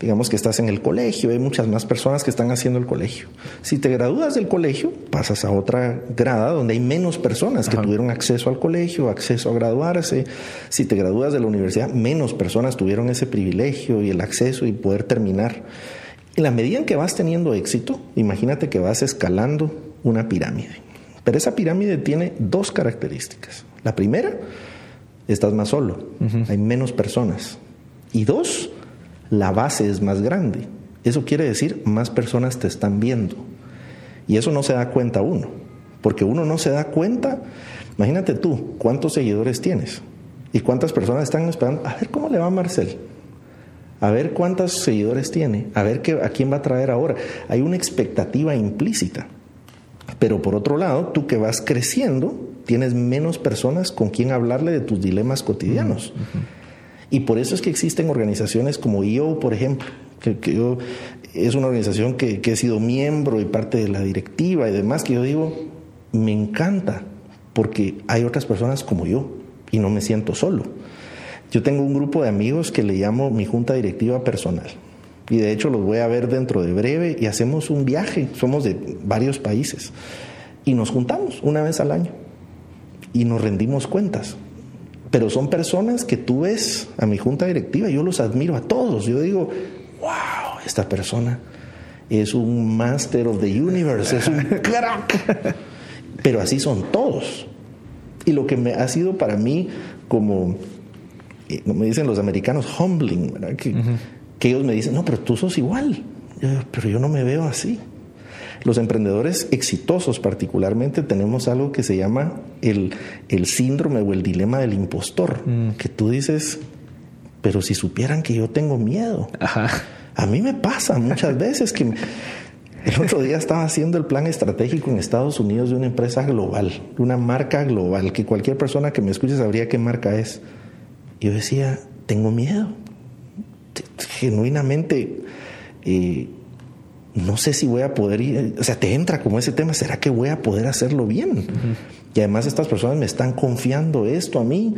Digamos que estás en el colegio, hay muchas más personas que están haciendo el colegio. Si te gradúas del colegio, pasas a otra grada donde hay menos personas que tuvieron acceso al colegio, acceso a graduarse. Si te gradúas de la universidad, menos personas tuvieron ese privilegio y el acceso y poder terminar. En la medida en que vas teniendo éxito, imagínate que vas escalando una pirámide. Pero esa pirámide tiene dos características. La primera, estás más solo, hay menos personas. Y dos, la base es más grande. Eso quiere decir más personas te están viendo. Y eso no se da cuenta uno, porque uno no se da cuenta. Imagínate tú, ¿cuántos seguidores tienes? ¿Y cuántas personas están esperando? A ver cómo le va a Marcel. A ver cuántos seguidores tiene. A ver qué, a quién va a traer ahora. Hay una expectativa implícita. Pero por otro lado, tú que vas creciendo, tienes menos personas con quien hablarle de tus dilemas cotidianos. Y por eso es que existen organizaciones como yo, por ejemplo, que, yo, es una organización que, que, he sido miembro y parte de la directiva y demás, que yo digo, me encanta, porque hay otras personas como yo y no me siento solo. Yo tengo un grupo de amigos que le llamo mi junta directiva personal. Y de hecho los voy a ver dentro de breve y hacemos un viaje. Somos de varios países. Y nos juntamos una vez al año y nos rendimos cuentas. Pero son personas que tú ves a mi junta directiva, yo los admiro a todos. Yo digo, wow, esta persona es un master of the universe, es un crack. Pero así son todos. Y lo que me ha sido para mí como, eh, como me dicen los americanos, humbling, Que, que ellos me dicen, no, pero tú sos igual. pero yo no me veo así. Los emprendedores exitosos particularmente tenemos algo que se llama el, el síndrome o el dilema del impostor, mm. que tú dices, pero si supieran que yo tengo miedo. A mí me pasa muchas veces que el otro día estaba haciendo el plan estratégico en Estados Unidos de una empresa global, una marca global, que cualquier persona que me escuche sabría qué marca es. Yo decía, tengo miedo. Genuinamente, eh, no sé si voy a poder ir, o sea, te entra como ese tema, ¿será que voy a poder hacerlo bien? Y además estas personas me están confiando esto a mí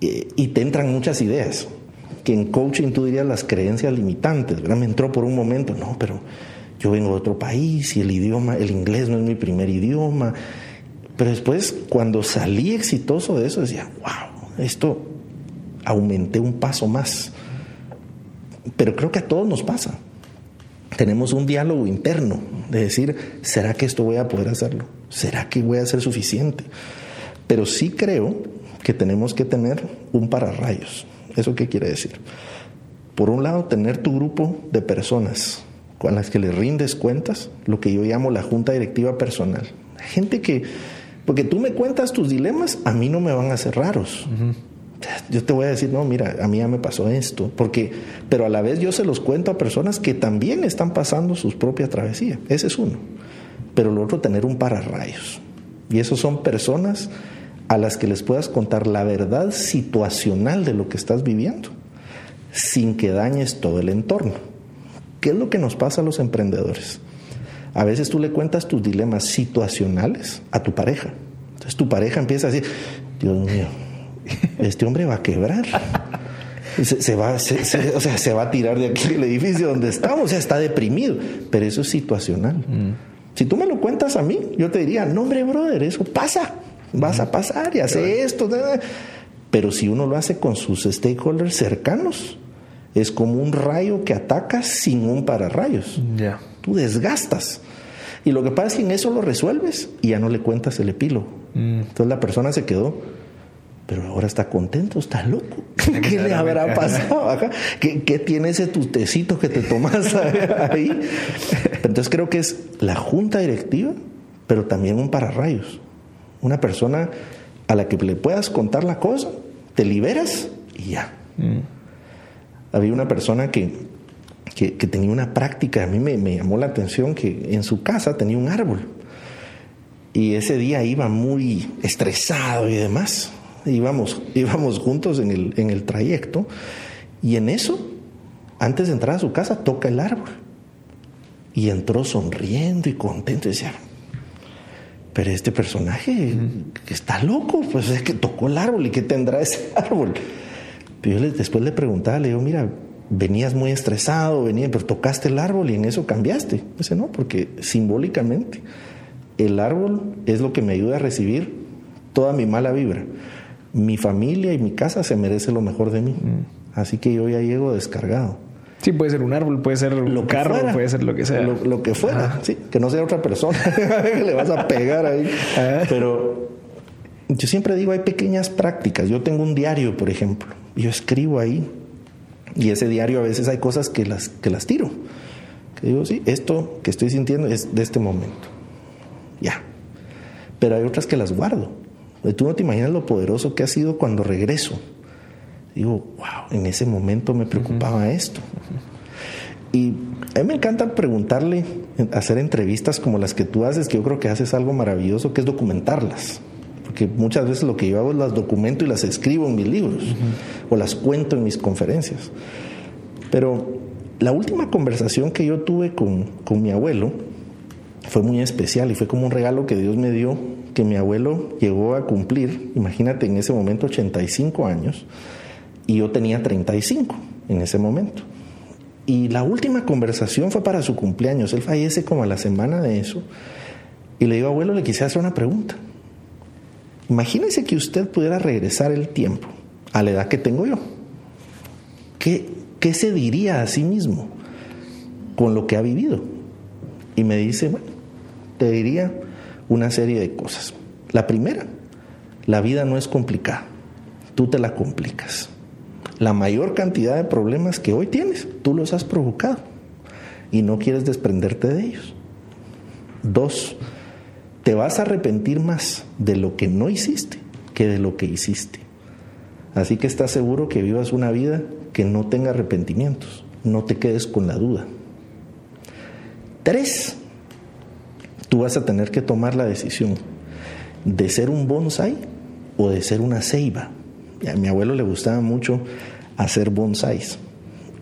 eh, y te entran muchas ideas, que en coaching tú dirías las creencias limitantes, ¿verdad? Me entró por un momento, no, pero yo vengo de otro país y el idioma, el inglés no es mi primer idioma, pero después cuando salí exitoso de eso decía, wow, esto aumenté un paso más. Pero creo que a todos nos pasa tenemos un diálogo interno de decir, ¿será que esto voy a poder hacerlo? ¿Será que voy a ser suficiente? Pero sí creo que tenemos que tener un pararrayos. ¿Eso qué quiere decir? Por un lado, tener tu grupo de personas con las que le rindes cuentas, lo que yo llamo la junta directiva personal. Gente que, porque tú me cuentas tus dilemas, a mí no me van a ser raros. Yo te voy a decir, no, mira, a mí ya me pasó esto, porque, pero a la vez yo se los cuento a personas que también están pasando sus propias travesías. Ese es uno. Pero lo otro, tener un pararrayos. Y esos son personas a las que les puedas contar la verdad situacional de lo que estás viviendo, sin que dañes todo el entorno. ¿Qué es lo que nos pasa a los emprendedores? A veces tú le cuentas tus dilemas situacionales a tu pareja. Entonces tu pareja empieza a decir, Dios mío, este hombre va a quebrar. Se, va, o sea, se va a tirar de aquí del edificio donde estamos, o sea, está deprimido. Pero eso es situacional. Mm. Si tú me lo cuentas a mí, yo te diría, no, hombre, brother, eso pasa. Vas a pasar y hace esto. Pero si uno lo hace con sus stakeholders cercanos, es como un rayo que ataca sin un pararrayos. Ya. Tú desgastas. Y lo que pasa es que en eso lo resuelves y ya no le cuentas el epílogo. Mm. Entonces la persona se quedó, pero ahora está contento, está loco. ¿Qué le habrá pasado acá? ¿Qué, tiene ese tutecito que te tomas ahí? Entonces creo que es la junta directiva, pero también un pararrayos. Una persona a la que le puedas contar la cosa, te liberas y ya. Mm. Había una persona que, que, tenía una práctica, a mí me, me llamó la atención que en su casa tenía un árbol. Y ese día iba muy estresado y demás. Íbamos, íbamos juntos en el, en el trayecto y en eso, antes de entrar a su casa, toca el árbol. Y entró sonriendo y contento y decía, pero este personaje está loco, pues es que tocó el árbol y qué tendrá ese árbol. Pero yo después le preguntaba, le digo, mira, venías muy estresado, venía, pero tocaste el árbol y en eso cambiaste. Dice, no, porque simbólicamente el árbol es lo que me ayuda a recibir toda mi mala vibra. Mi familia y mi casa se merece lo mejor de mí. Mm. Así que yo ya llego descargado. Sí, puede ser un árbol, puede ser un carro, puede ser lo que sea. Lo, que fuera, sí, que no sea otra persona. Le vas a pegar ahí. Pero yo siempre digo, hay pequeñas prácticas. Yo tengo un diario, por ejemplo. Yo escribo ahí. Y ese diario a veces hay cosas que las, que las tiro. Que digo, sí, esto que estoy sintiendo es de este momento. Ya. Pero hay otras que las guardo. Tú no te imaginas lo poderoso que ha sido cuando regreso digo, wow, en ese momento me preocupaba esto. Y a mí me encanta preguntarle, hacer entrevistas como las que tú haces, que yo creo que haces algo maravilloso, que es documentarlas. Porque muchas veces lo que yo hago es las documento y las escribo en mis libros o las cuento en mis conferencias. Pero la última conversación que yo tuve con, con mi abuelo fue muy especial y fue como un regalo que Dios me dio, que mi abuelo llegó a cumplir, imagínate en ese momento 85 años y yo tenía 35 en ese momento. Y la última conversación fue para su cumpleaños. Él fallece como a la semana de eso. Y le digo, abuelo, le quise hacer una pregunta. Imagínese que usted pudiera regresar el tiempo a la edad que tengo yo. ¿Qué, qué se diría a sí mismo con lo que ha vivido? Y me dice, bueno, te diría una serie de cosas. La primera, la vida no es complicada, tú te la complicas. La mayor cantidad de problemas que hoy tienes, tú los has provocado y no quieres desprenderte de ellos. Dos, te vas a arrepentir más de lo que no hiciste que de lo que hiciste. Así que estás seguro que vivas una vida que no tenga arrepentimientos. No te quedes con la duda. Tres, tú vas a tener que tomar la decisión de ser un bonsai o de ser una ceiba. A mi abuelo le gustaba mucho hacer bonsáis.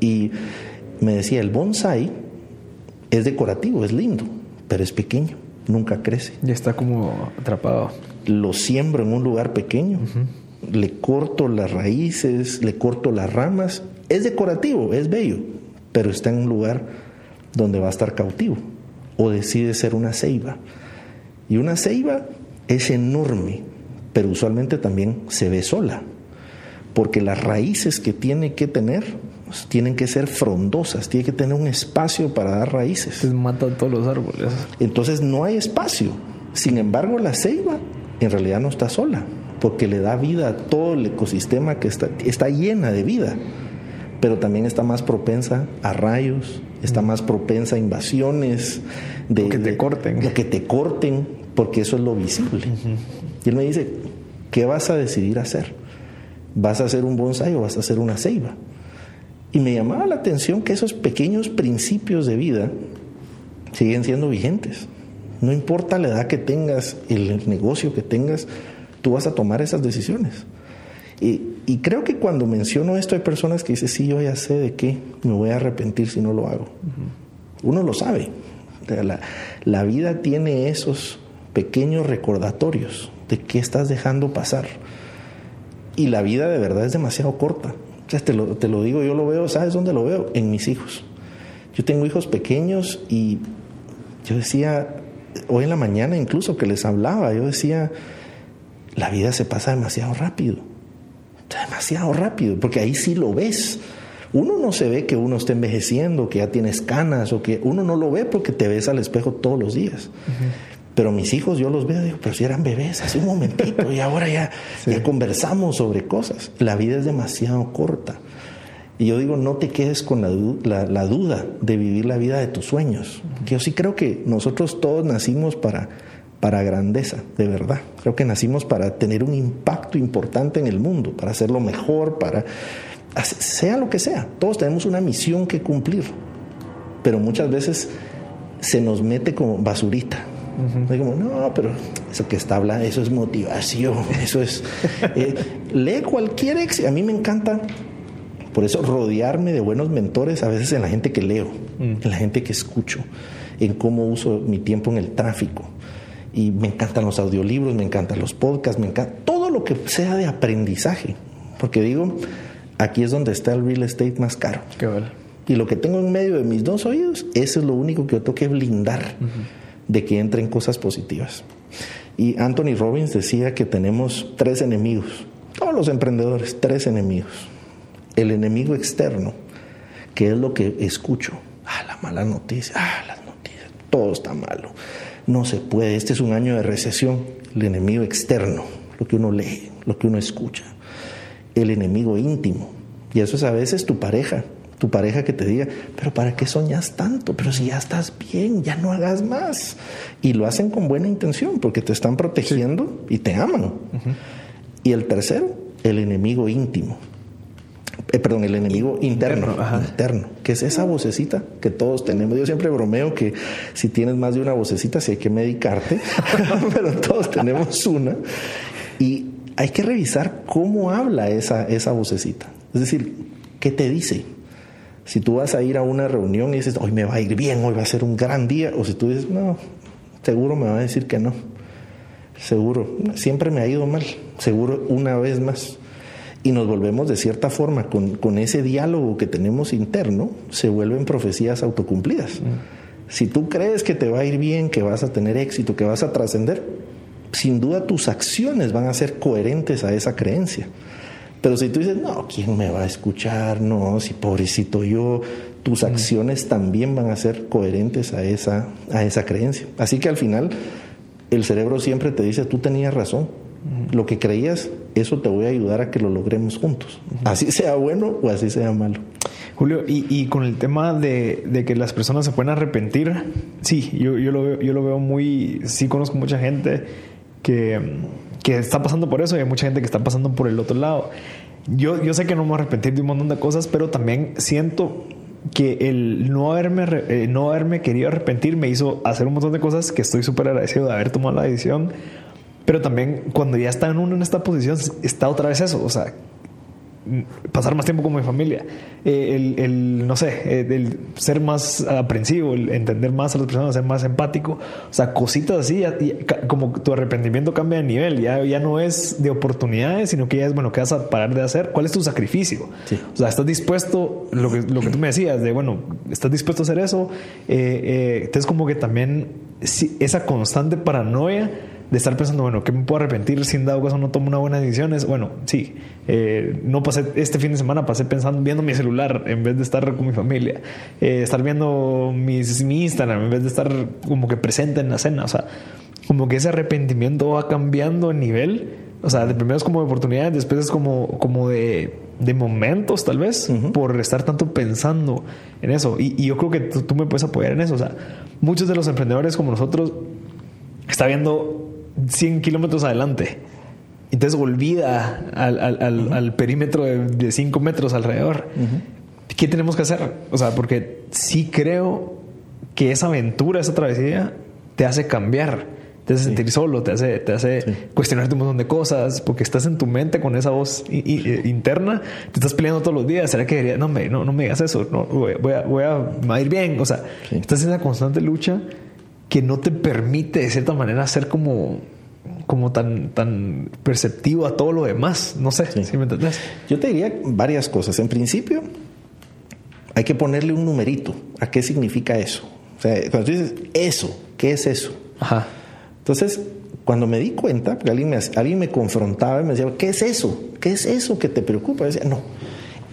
Y me decía, el bonsai es decorativo, es lindo, pero es pequeño, nunca crece. Ya está como atrapado. Lo siembro en un lugar pequeño, le corto las raíces, le corto las ramas. Es decorativo, es bello, pero está en un lugar donde va a estar cautivo. O decide ser una ceiba. Y una ceiba es enorme, pero usualmente también se ve sola porque las raíces que tiene que tener pues, tienen que ser frondosas, tiene que tener un espacio para dar raíces. Se matan todos los árboles. Entonces no hay espacio. Sin embargo, la ceiba en realidad no está sola, porque le da vida a todo el ecosistema que está, está llena de vida, pero también está más propensa a rayos, está más propensa a invasiones, de que te corten. De que te corten, porque eso es lo visible. Y él me dice, ¿qué vas a decidir hacer? ¿Vas a hacer un bonsai o vas a hacer una ceiba? Y me llamaba la atención que esos pequeños principios de vida siguen siendo vigentes. No importa la edad que tengas, el negocio que tengas, tú vas a tomar esas decisiones. Y, creo que cuando menciono esto hay personas que dicen, sí, yo ya sé de qué me voy a arrepentir si no lo hago. Uno lo sabe. La, la vida tiene esos pequeños recordatorios de qué estás dejando pasar. Y la vida de verdad es demasiado corta. O sea, te lo, te lo digo, yo lo veo, ¿sabes dónde lo veo? En mis hijos. Yo tengo hijos pequeños y yo decía, hoy en la mañana incluso que les hablaba, yo decía, la vida se pasa demasiado rápido. Demasiado rápido, porque ahí sí lo ves. Uno no se ve que uno está envejeciendo, que ya tienes canas, o que uno no lo ve porque te ves al espejo todos los días. Pero mis hijos yo los veo digo, pero si eran bebés hace un momentito y ahora ya, ya conversamos sobre cosas. La vida es demasiado corta. Y yo digo, no te quedes con la, la, duda de vivir la vida de tus sueños. Yo sí creo que nosotros todos nacimos para, para grandeza, de verdad. Creo que nacimos para tener un impacto importante en el mundo, para hacerlo mejor, para... Sea lo que sea, todos tenemos una misión que cumplir. Pero muchas veces se nos mete como basurita no, pero eso que está hablando, eso es motivación, eso es... Eh, lee cualquier ex... A mí me encanta, por eso, rodearme de buenos mentores, a veces en la gente que leo, mm. en la gente que escucho, en cómo uso mi tiempo en el tráfico. Y me encantan los audiolibros, me encantan los podcasts, me encanta todo lo que sea de aprendizaje. Porque digo, aquí es donde está el real estate más caro. Qué vale. Y lo que tengo en medio de mis dos oídos, eso es lo único que yo tengo que blindar de que entren cosas positivas. Y Anthony Robbins decía que tenemos tres enemigos, todos los emprendedores, tres enemigos. El enemigo externo, que es lo que escucho. Ah, la mala noticia, ah, las noticias, todo está malo. No se puede, este es un año de recesión. El enemigo externo, lo que uno lee, lo que uno escucha. El enemigo íntimo, y eso es a veces tu pareja, tu pareja que te diga, pero ¿para qué soñas tanto? Pero si ya estás bien, ya no hagas más. Y lo hacen con buena intención porque te están protegiendo y te aman. Y el tercero, el enemigo íntimo. Eh, perdón, el enemigo interno, interno, que es esa vocecita que todos tenemos. Yo siempre bromeo que si tienes más de una vocecita, si hay que medicarte, pero todos tenemos una. Y hay que revisar cómo habla esa, esa vocecita. Es decir, ¿qué te dice? Si tú vas a ir a una reunión y dices, hoy me va a ir bien, hoy va a ser un gran día, o si tú dices, no, seguro me va a decir que no. Seguro, siempre me ha ido mal, seguro una vez más. Y nos volvemos de cierta forma, con, con ese diálogo que tenemos interno, se vuelven profecías autocumplidas. Mm. Si tú crees que te va a ir bien, que vas a tener éxito, que vas a trascender, sin duda tus acciones van a ser coherentes a esa creencia. Pero si tú dices, no, ¿quién me va a escuchar? No, si pobrecito yo, tus mm. acciones también van a ser coherentes a esa, a esa creencia. Así que al final, el cerebro siempre te dice, tú tenías razón. Lo que creías, eso te voy a ayudar a que lo logremos juntos. Así sea bueno o así sea malo. Julio, y, con el tema de, que las personas se pueden arrepentir, sí, yo, yo, lo veo, yo lo veo muy, sí conozco mucha gente que que está pasando por eso y hay mucha gente que está pasando por el otro lado. Yo, yo sé que no me voy a arrepentir de un montón de cosas, pero también siento que el no haberme, eh, no haberme querido arrepentir me hizo hacer un montón de cosas que estoy súper agradecido de haber tomado la decisión. Pero también cuando ya está en uno en esta posición, está otra vez eso. O sea, pasar más tiempo con mi familia, eh, el, no sé, eh, el ser más aprensivo, el entender más a las personas, ser más empático, o sea, cositas así, como tu arrepentimiento cambia de nivel, ya, ya no es de oportunidades, sino que ya es, bueno, ¿qué vas a parar de hacer? ¿Cuál es tu sacrificio? O sea, estás dispuesto, lo que, lo que tú me decías, de, bueno, estás dispuesto a hacer eso, eh, entonces como que también esa constante paranoia, de estar pensando, bueno, ¿qué me puedo arrepentir si en dado caso no tomo una buena decisión? Es, bueno, sí, eh, no pasé este fin de semana, pasé pensando, viendo mi celular en vez de estar con mi familia, eh, estar viendo mis, mi Instagram en vez de estar como que presente en la cena, o sea, como que ese arrepentimiento va cambiando el nivel, o sea, de primero es como de oportunidades, después es como, como de, de momentos tal vez, por estar tanto pensando en eso. Y, yo creo que tú, tú me puedes apoyar en eso, o sea, muchos de los emprendedores como nosotros está viendo 100 kilómetros adelante. entonces olvida al, al, al, perímetro de 5 metros alrededor. ¿Qué tenemos que hacer? O sea, porque sí creo que esa aventura, esa travesía, te hace cambiar te hace sentir solo, te hace, te hace cuestionarte un montón de cosas, porque estás en tu mente con esa voz eh, interna, te estás peleando todos los días, ¿será que debería? No, me, no, no me digas eso, no, voy, a, voy a, ir bien, o sea, estás en esa constante lucha que no te permite de cierta manera ser como como tan, tan perceptivo a todo lo demás. No sé si me entendés. Yo te diría varias cosas. En principio, hay que ponerle un numerito. ¿A qué significa eso? O sea, cuando tú dices eso, ¿qué es eso? Ajá. Entonces, cuando me di cuenta, porque alguien me, alguien me confrontaba y me decía, ¿qué es eso? ¿Qué es eso que te preocupa? Yo decía, no,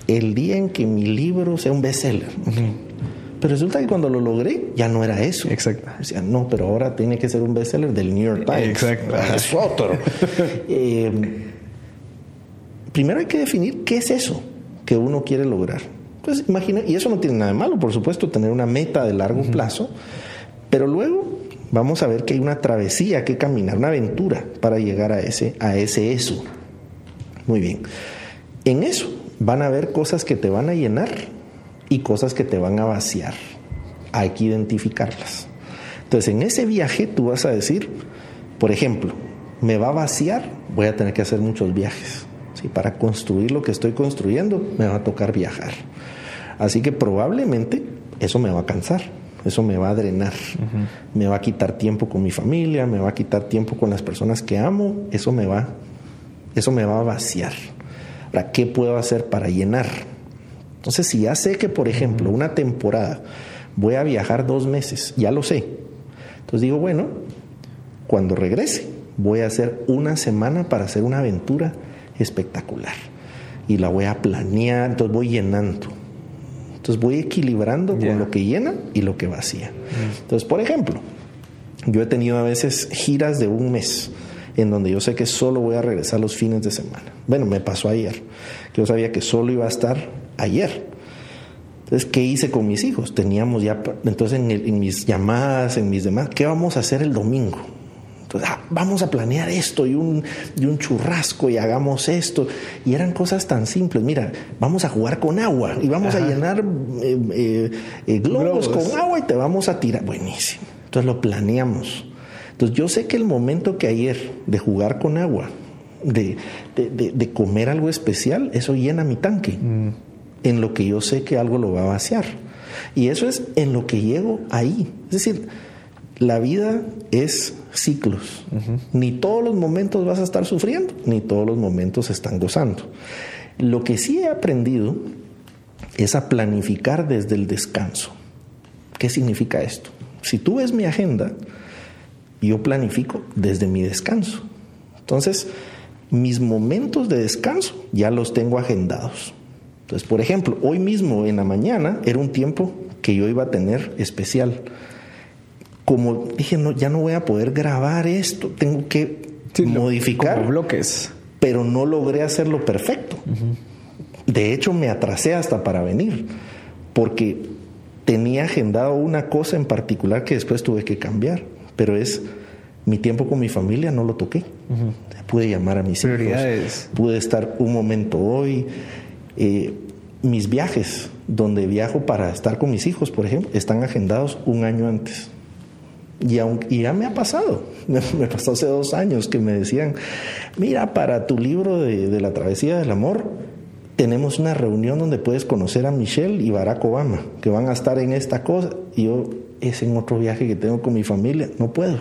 el día en que mi libro sea un bestseller. Pero resulta que cuando lo logré, ya no era eso. Exacto. Decía, no, pero ahora tiene que ser un bestseller del New York Times. Exacto. Es otro. Eh, primero hay que definir qué es eso que uno quiere lograr. Imagina, y eso no tiene nada de malo, por supuesto, tener una meta de largo plazo, pero luego vamos a ver que hay una travesía que caminar, una aventura para llegar a ese, a ese eso. Muy bien. En eso van a haber cosas que te van a llenar y cosas que te van a vaciar. Hay que identificarlas. Entonces, en ese viaje tú vas a decir, por ejemplo, me va a vaciar, voy a tener que hacer muchos viajes. ¿sí? Para construir lo que estoy construyendo, me va a tocar viajar. Así que probablemente eso me va a cansar eso me va a drenar, me va a quitar tiempo con mi familia, me va a quitar tiempo con las personas que amo, eso me va, eso me va a vaciar. Ahora, ¿qué puedo hacer para llenar? Entonces, si ya sé que, por ejemplo, una temporada voy a viajar dos meses, ya lo sé. Entonces digo, bueno, cuando regrese, voy a hacer una semana para hacer una aventura espectacular. Y la voy a planear, entonces voy llenando entonces voy equilibrando con lo que llena y lo que vacía. Mm. Entonces, por ejemplo, yo he tenido a veces giras de un mes en donde yo sé que solo voy a regresar los fines de semana. Bueno, me pasó ayer. Yo sabía que solo iba a estar ayer. Entonces, ¿qué hice con mis hijos? Teníamos ya, entonces en, en mis llamadas, en mis demás, ¿qué vamos a hacer el domingo? Ah, vamos a planear esto y un, y un churrasco y hagamos esto. Y eran cosas tan simples. Mira, vamos a jugar con agua y vamos a llenar eh, eh, eh, globos, con agua y te vamos a tirar. Buenísimo. Entonces lo planeamos. Entonces yo sé que el momento que ayer de jugar con agua, de, de, comer algo especial, eso llena mi tanque. Mm. En lo que yo sé que algo lo va a vaciar. Y eso es en lo que llego ahí. Es decir, la vida es ciclos. Ni todos los momentos vas a estar sufriendo, ni todos los momentos están gozando. Lo que sí he aprendido es a planificar desde el descanso. ¿Qué significa esto? Si tú ves mi agenda, yo planifico desde mi descanso. Entonces, mis momentos de descanso ya los tengo agendados. Entonces, por ejemplo, hoy mismo en la mañana era un tiempo que yo iba a tener especial como dije, no, ya no voy a poder grabar esto, tengo que modificar. bloques. Pero no logré hacerlo perfecto. De hecho, me atrasé hasta para venir, porque tenía agendado una cosa en particular que después tuve que cambiar, pero es mi tiempo con mi familia no lo toqué. Pude llamar a mis hijos, pude estar un momento hoy. Eh, mis viajes, donde viajo para estar con mis hijos, por ejemplo, están agendados un año antes. Y, aunque, ya me ha pasado, me, pasó hace dos años que me decían, mira, para tu libro de, la travesía del amor, tenemos una reunión donde puedes conocer a Michelle y Barack Obama, que van a estar en esta cosa. Y yo, es en otro viaje que tengo con mi familia, no puedo.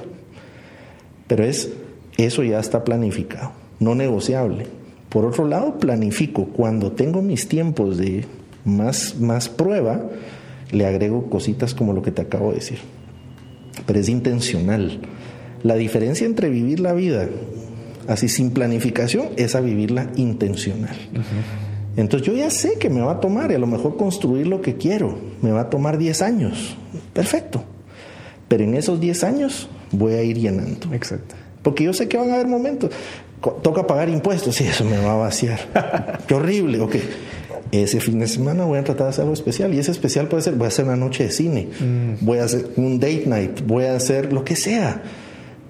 Pero es, eso ya está planificado, no negociable. Por otro lado, planifico cuando tengo mis tiempos de más, más prueba, le agrego cositas como lo que te acabo de decir pero es intencional. La diferencia entre vivir la vida así sin planificación es a vivirla intencional. Entonces yo ya sé que me va a tomar y a lo mejor construir lo que quiero, me va a tomar 10 años. Perfecto. Pero en esos 10 años voy a ir llenando. Exacto. Porque yo sé que van a haber momentos. Toca pagar impuestos y eso me va a vaciar. Qué horrible. Ok ese fin de semana voy a tratar de hacer algo especial y ese especial puede ser, voy a hacer una noche de cine, mm. voy a hacer un date night, voy a hacer lo que sea.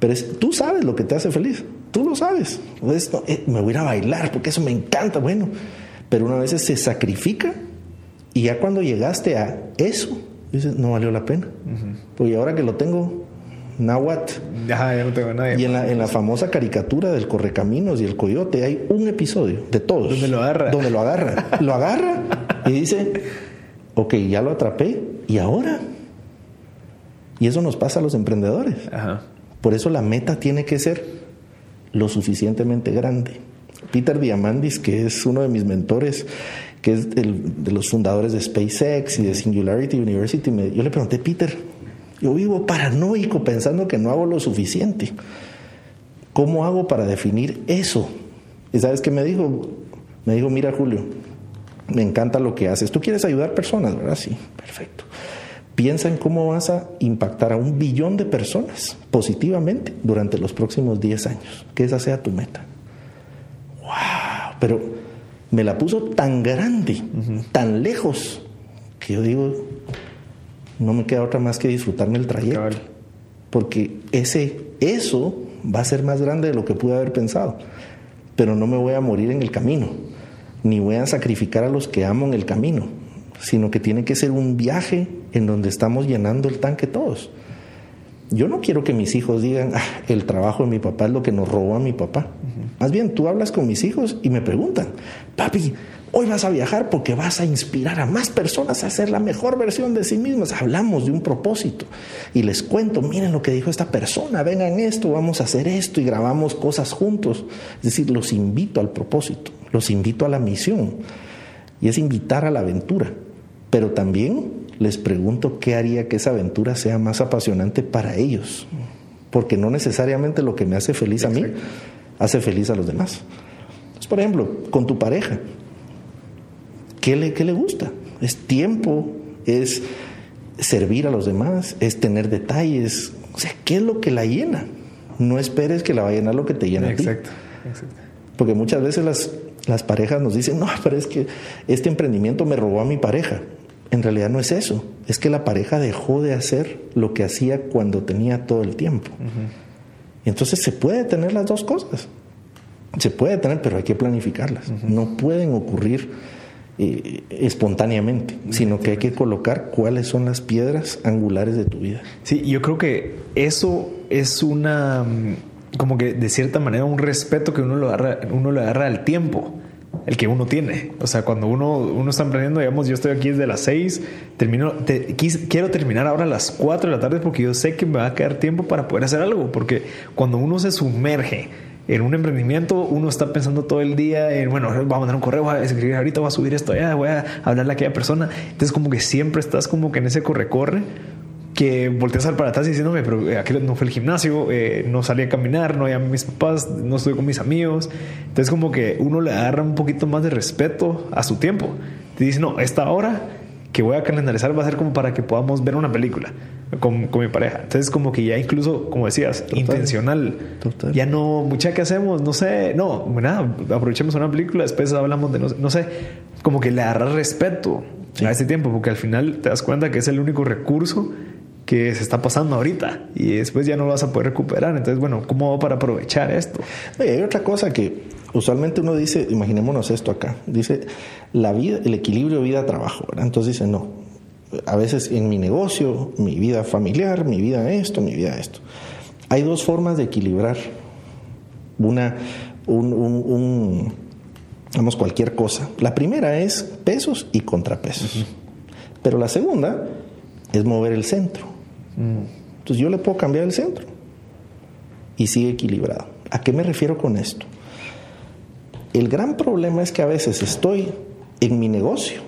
Pero tú sabes lo que te hace feliz. Tú lo sabes. Eh, me voy a ir a bailar porque eso me encanta. Bueno, pero una vez se sacrifica y ya cuando llegaste a eso, dices, no valió la pena. Porque ahora que lo tengo, Nahuat. Ya, ya no tengo nadie. Y en la, en la famosa caricatura del Correcaminos y el Coyote hay un episodio de todos. Donde lo agarra. Donde lo agarra. lo agarra y dice, ok, ya lo atrapé. ¿Y ahora? Y eso nos pasa a los emprendedores. Por eso la meta tiene que ser lo suficientemente grande. Peter Diamandis, que es uno de mis mentores, que es el, de los fundadores de SpaceX y de Singularity University, yo le pregunté, Peter, yo vivo paranoico pensando que no hago lo suficiente. ¿Cómo hago para definir eso? ¿Y sabes qué me dijo? Me dijo, mira Julio, me encanta lo que haces. Tú quieres ayudar personas, ¿verdad? Sí, perfecto. Piensa en cómo vas a impactar a un billón de personas positivamente durante los próximos 10 años. Que esa sea tu meta. ¡Wow! Pero me la puso tan grande, tan lejos, que yo digo, no me queda otra más que disfrutarme el trayecto. Porque ese, eso va a ser más grande de lo que pude haber pensado. Pero no me voy a morir en el camino, ni voy a sacrificar a los que amo en el camino, sino que tiene que ser un viaje en donde estamos llenando el tanque todos. Yo no quiero que mis hijos digan, ah, el trabajo de mi papá es lo que nos robó a mi papá. Más bien, tú hablas con mis hijos y me preguntan, papi, hoy vas a viajar porque vas a inspirar a más personas a ser la mejor versión de sí mismas. Hablamos de un propósito y les cuento, miren lo que dijo esta persona, vengan esto, vamos a hacer esto y grabamos cosas juntos. Es decir, los invito al propósito, los invito a la misión y es invitar a la aventura. Pero también les pregunto qué haría que esa aventura sea más apasionante para ellos. Porque no necesariamente lo que me hace feliz a mí hace feliz a los demás. por ejemplo, con tu pareja, ¿qué le, qué le gusta? Es tiempo, es servir a los demás, es tener detalles. O sea, ¿qué es lo que la llena? No esperes que la va a llenar lo que te llena a ti. Exacto. Porque muchas veces las, las parejas nos dicen, no, pero es que este emprendimiento me robó a mi pareja. En realidad no es eso, es que la pareja dejó de hacer lo que hacía cuando tenía todo el tiempo. Entonces se puede tener las dos cosas. Se puede tener, pero hay que planificarlas. No pueden ocurrir eh, espontáneamente, sino que hay que colocar cuáles son las piedras angulares de tu vida. Sí, yo creo que eso es una, mm, como que de cierta manera, un respeto que uno lo agarra, uno lo agarra al tiempo el que uno tiene. O sea, cuando uno, uno está emprendiendo, digamos, yo estoy aquí desde las 6, termino, quiero terminar ahora a las 4 de la tarde porque yo sé que me va a quedar tiempo para poder hacer algo. Porque cuando uno se sumerge en un emprendimiento, uno está pensando todo el día en, bueno, voy a mandar un correo, voy a escribir ahorita, voy a subir esto allá, voy a hablarle a aquella persona. Entonces, como que siempre estás como que en ese corre-corre que volteas al para atrás diciéndome, pero eh, aquí no fue el gimnasio, eh, no salí a caminar, no llamé mis papás, no estoy con mis amigos. Entonces como que uno le agarra un poquito más de respeto a su tiempo. Te dice, no, esta hora que voy a calendarizar va a ser como para que podamos ver una película con, con mi pareja. Entonces como que ya incluso, como decías, intencional. Ya no, mucha, ¿qué hacemos? No sé, no, nada, aprovechemos una película, después hablamos de, no, no sé, como que le agarra respeto a ese tiempo, porque al final te das cuenta que es el único recurso que se está pasando ahorita y después ya no lo vas a poder recuperar. Entonces, bueno, ¿cómo hago para aprovechar esto? hay otra cosa que usualmente uno dice, imaginémonos esto acá, dice la vida, el equilibrio vida-trabajo, Entonces dice, no, a veces en mi negocio, mi vida familiar, mi vida esto, mi vida esto. Hay dos formas de equilibrar una, un, un, vamos, cualquier cosa. La primera es pesos y contrapesos. Pero la segunda es mover el centro. Entonces yo le puedo cambiar el centro y sigue equilibrado. ¿A qué me refiero con esto? El gran problema es que a veces estoy en mi negocio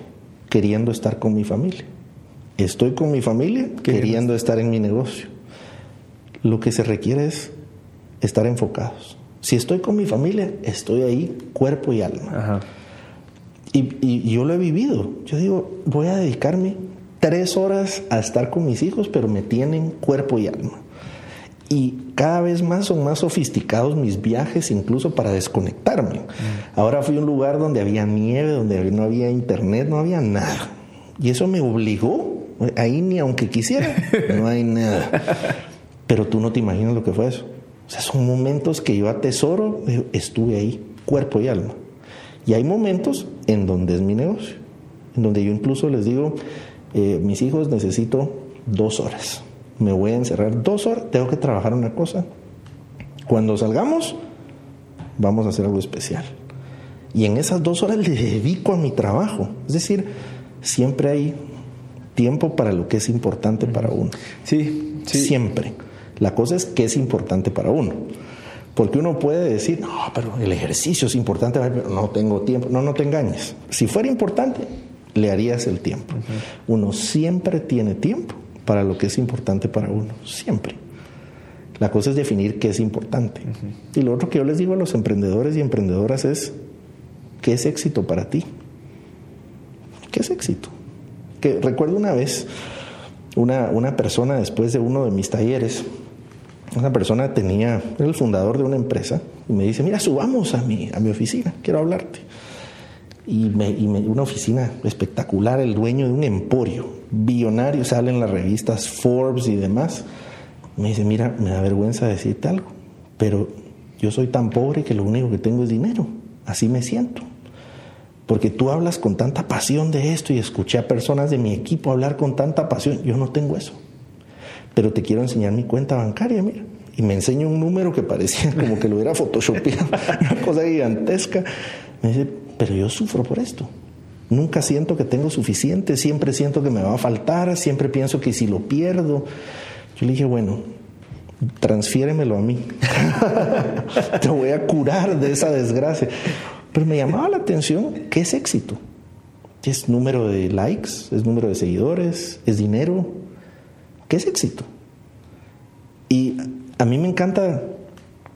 queriendo estar con mi familia. Estoy con mi familia queriendo estar en mi negocio. Lo que se requiere es estar enfocados. Si estoy con mi familia, estoy ahí cuerpo y alma. Y, y, yo lo he vivido. Yo digo, voy a dedicarme tres horas a estar con mis hijos, pero me tienen cuerpo y alma. Y cada vez más son más sofisticados mis viajes, incluso para desconectarme. Mm. Ahora fui a un lugar donde había nieve, donde no había internet, no había nada. Y eso me obligó, ahí ni aunque quisiera, no hay nada. Pero tú no te imaginas lo que fue eso. O sea, son momentos que yo atesoro, estuve ahí, cuerpo y alma. Y hay momentos en donde es mi negocio, en donde yo incluso les digo, eh, mis hijos necesito dos horas. Me voy a encerrar dos horas, tengo que trabajar una cosa. Cuando salgamos, vamos a hacer algo especial. Y en esas dos horas le dedico a mi trabajo. Es decir, siempre hay tiempo para lo que es importante para uno. Sí, sí. Siempre. La cosa es qué es importante para uno. Porque uno puede decir, no, pero el ejercicio es importante, pero no tengo tiempo. No, no te engañes. Si fuera importante, le harías el tiempo. Uno siempre tiene tiempo para lo que es importante para uno. Siempre. La cosa es definir qué es importante. Y lo otro que yo les digo a los emprendedores y emprendedoras es, ¿qué es éxito para ti? ¿Qué es éxito? Que recuerdo una vez, una, una persona después de uno de mis talleres, una persona tenía, era el fundador de una empresa, y me dice, mira, subamos a mi, a mi oficina, quiero hablarte. Y, me, y me, una oficina espectacular, el dueño de un emporio, billonario, sale en las revistas Forbes y demás. Me dice, mira, me da vergüenza decirte algo, pero yo soy tan pobre que lo único que tengo es dinero, así me siento. Porque tú hablas con tanta pasión de esto y escuché a personas de mi equipo hablar con tanta pasión, yo no tengo eso pero te quiero enseñar mi cuenta bancaria, mira. Y me enseña un número que parecía como que lo hubiera photoshopeado, una cosa gigantesca. Me dice, pero yo sufro por esto. Nunca siento que tengo suficiente, siempre siento que me va a faltar, siempre pienso que si lo pierdo. Yo le dije, bueno, transfiéremelo a mí. Te voy a curar de esa desgracia. Pero me llamaba la atención, ¿qué es éxito? ¿Es número de likes? ¿Es número de seguidores? ¿Es dinero? ¿Qué es éxito? Y a mí me encanta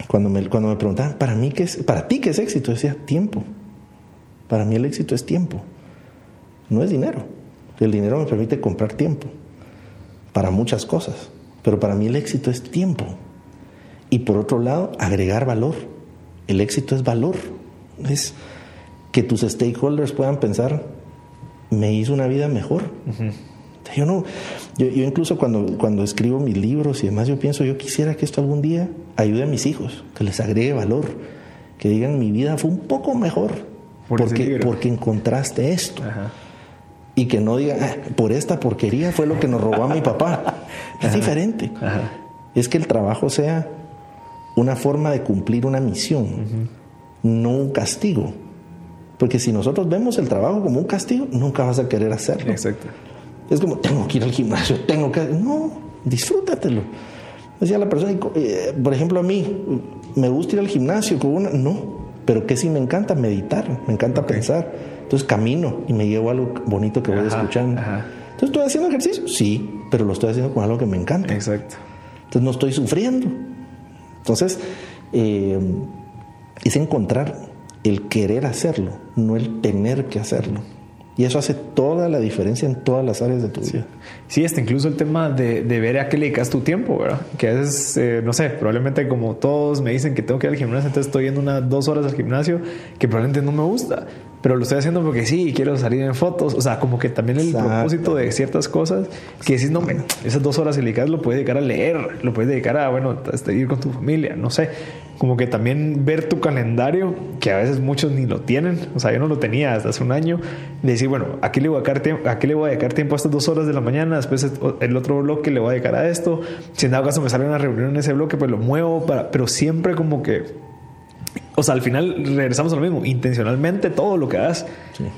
cuando me, cuando me preguntaban, ¿para, mí qué es, ¿para ti qué es éxito? Decía, tiempo. Para mí el éxito es tiempo, no es dinero. El dinero me permite comprar tiempo para muchas cosas, pero para mí el éxito es tiempo. Y por otro lado, agregar valor. El éxito es valor. Es que tus stakeholders puedan pensar, me hizo una vida mejor. Yo no, yo, incluso cuando, cuando escribo mis libros y demás, yo pienso, yo quisiera que esto algún día ayude a mis hijos, que les agregue valor, que digan mi vida fue un poco mejor porque, porque encontraste esto. Y que no digan, ah, por esta porquería fue lo que nos robó a mi papá. Es diferente. Es que el trabajo sea una forma de cumplir una misión, no un castigo. Porque si nosotros vemos el trabajo como un castigo, nunca vas a querer hacerlo. Exacto. Es como, tengo que ir al gimnasio, tengo que... No, disfrútatelo. Decía la persona, eh, por ejemplo, a mí, me gusta ir al gimnasio con una... No, pero que sí me encanta meditar, me encanta pensar. Entonces camino y me llevo algo bonito que voy escuchando. Entonces, ¿estoy haciendo ejercicio? Sí, pero lo estoy haciendo con algo que me encanta. Exacto. Entonces, no estoy sufriendo. Entonces, eh, es encontrar el querer hacerlo, no el tener que hacerlo. Y eso hace toda la diferencia en todas las áreas de tu vida. Sí, hasta incluso el tema de, ver a qué le dedicas tu tiempo, ¿verdad? Que a veces, eh, no sé, probablemente como todos me dicen que tengo que ir al gimnasio, entonces estoy yendo unas dos horas al gimnasio que probablemente no me gusta pero lo estoy haciendo porque sí, quiero salir en fotos. O sea, como que también el propósito de ciertas cosas que decís, no, esas dos horas dedicadas lo puedes dedicar a leer, lo puedes dedicar a, bueno, a ir con tu familia, no sé. Como que también ver tu calendario, que a veces muchos ni lo tienen. O sea, yo no lo tenía hasta hace un año. De decir, bueno, aquí le voy a dedicar tiempo, aquí le voy a dedicar tiempo a estas dos horas de la mañana, después el otro bloque le voy a dedicar a esto. Si en dado caso me sale una reunión en ese bloque, pues lo muevo, para, pero siempre como que o sea, al final regresamos a lo mismo, intencionalmente todo lo que hagas.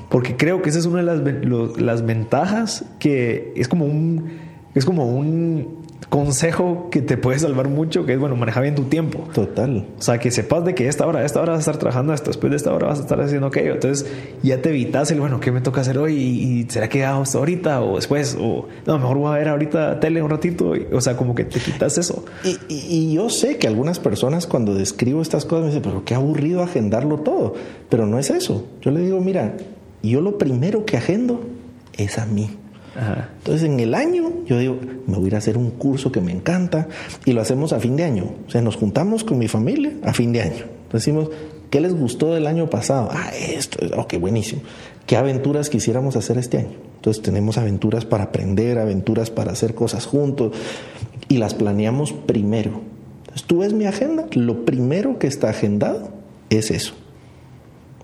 Porque creo que esa es una de las, las ventajas que es como un, es como un consejo que te puede salvar mucho, que es, bueno, manejar bien tu tiempo. Total. O sea, que sepas de que esta hora, esta hora vas a estar trabajando esto, después de esta hora vas a estar haciendo aquello. Entonces ya te evitas el, bueno, ¿qué me toca hacer hoy? ¿Y será que hago ahorita o después? O no, mejor voy a ver ahorita tele un ratito. o sea, como que te quitas eso. Y, y, yo sé que algunas personas cuando describo estas cosas me dicen, pero qué aburrido agendarlo todo. Pero no es eso. Yo le digo, mira, yo lo primero que agendo es a mí. Entonces en el año yo digo, me voy a ir a hacer un curso que me encanta y lo hacemos a fin de año. O sea, nos juntamos con mi familia a fin de año. Decimos, ¿qué les gustó del año pasado? Ah, esto, ok, buenísimo. ¿Qué aventuras quisiéramos hacer este año? Entonces tenemos aventuras para aprender, aventuras para hacer cosas juntos y las planeamos primero. Entonces, tú ves mi agenda, lo primero que está agendado es eso.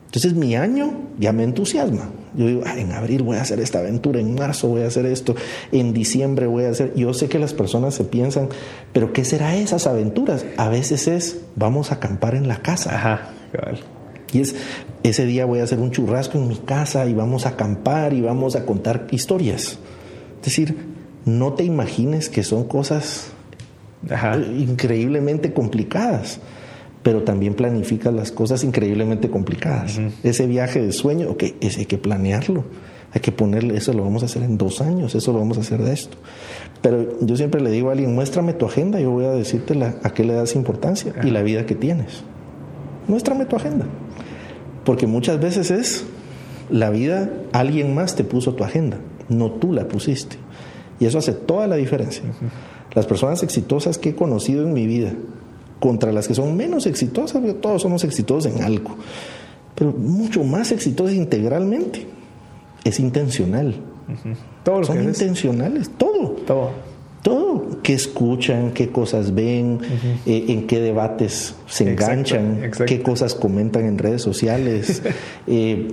Entonces mi año ya me entusiasma. Yo digo, en abril voy a hacer esta aventura, en marzo voy a hacer esto, en diciembre voy a hacer... Yo sé que las personas se piensan, pero ¿qué será esas aventuras? A veces es, vamos a acampar en la casa. Ajá, Y es, ese día voy a hacer un churrasco en mi casa y vamos a acampar y vamos a contar historias. Es decir, no te imagines que son cosas increíblemente complicadas pero también planifica las cosas increíblemente complicadas. Ese viaje de sueño, ok, ese hay que planearlo. Hay que ponerle, eso lo vamos a hacer en dos años, eso lo vamos a hacer de esto. Pero yo siempre le digo a alguien, muéstrame tu agenda, yo voy a decirte a qué le das importancia y la vida que tienes. Muéstrame tu agenda. Porque muchas veces es la vida, alguien más te puso tu agenda, no tú la pusiste. Y eso hace toda la diferencia. Las personas exitosas que he conocido en mi vida, contra las que son menos exitosas, todos somos exitosos en algo, pero mucho más exitosos integralmente. Es intencional. son intencionales, todo. Todo. Todo. ¿Qué escuchan? ¿Qué cosas ven? Eh, ¿En qué debates se enganchan? ¿Qué cosas comentan en redes sociales? Eh,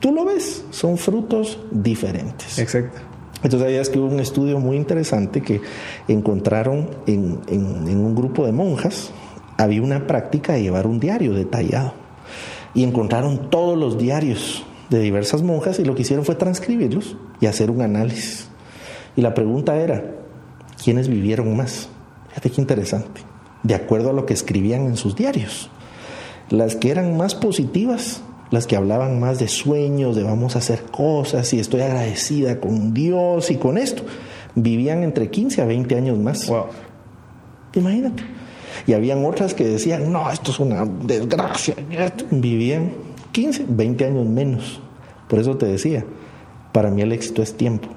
tú lo ves, son frutos diferentes. Exacto. Entonces sabías que hubo un estudio muy interesante que encontraron en, un grupo de monjas, había una práctica de llevar un diario detallado y encontraron todos los diarios de diversas monjas y lo que hicieron fue transcribirlos y hacer un análisis. Y la pregunta era, ¿quiénes vivieron más? Fíjate qué interesante. De acuerdo a lo que escribían en sus diarios. Las que eran más positivas las que hablaban más de sueños, de vamos a hacer cosas y estoy agradecida con Dios y con esto, vivían entre 15 a 20 años más. Imagínate. Y habían otras que decían, no, esto es una desgracia. Vivían 15, 20 años menos. Por eso te decía, para mí el éxito es tiempo.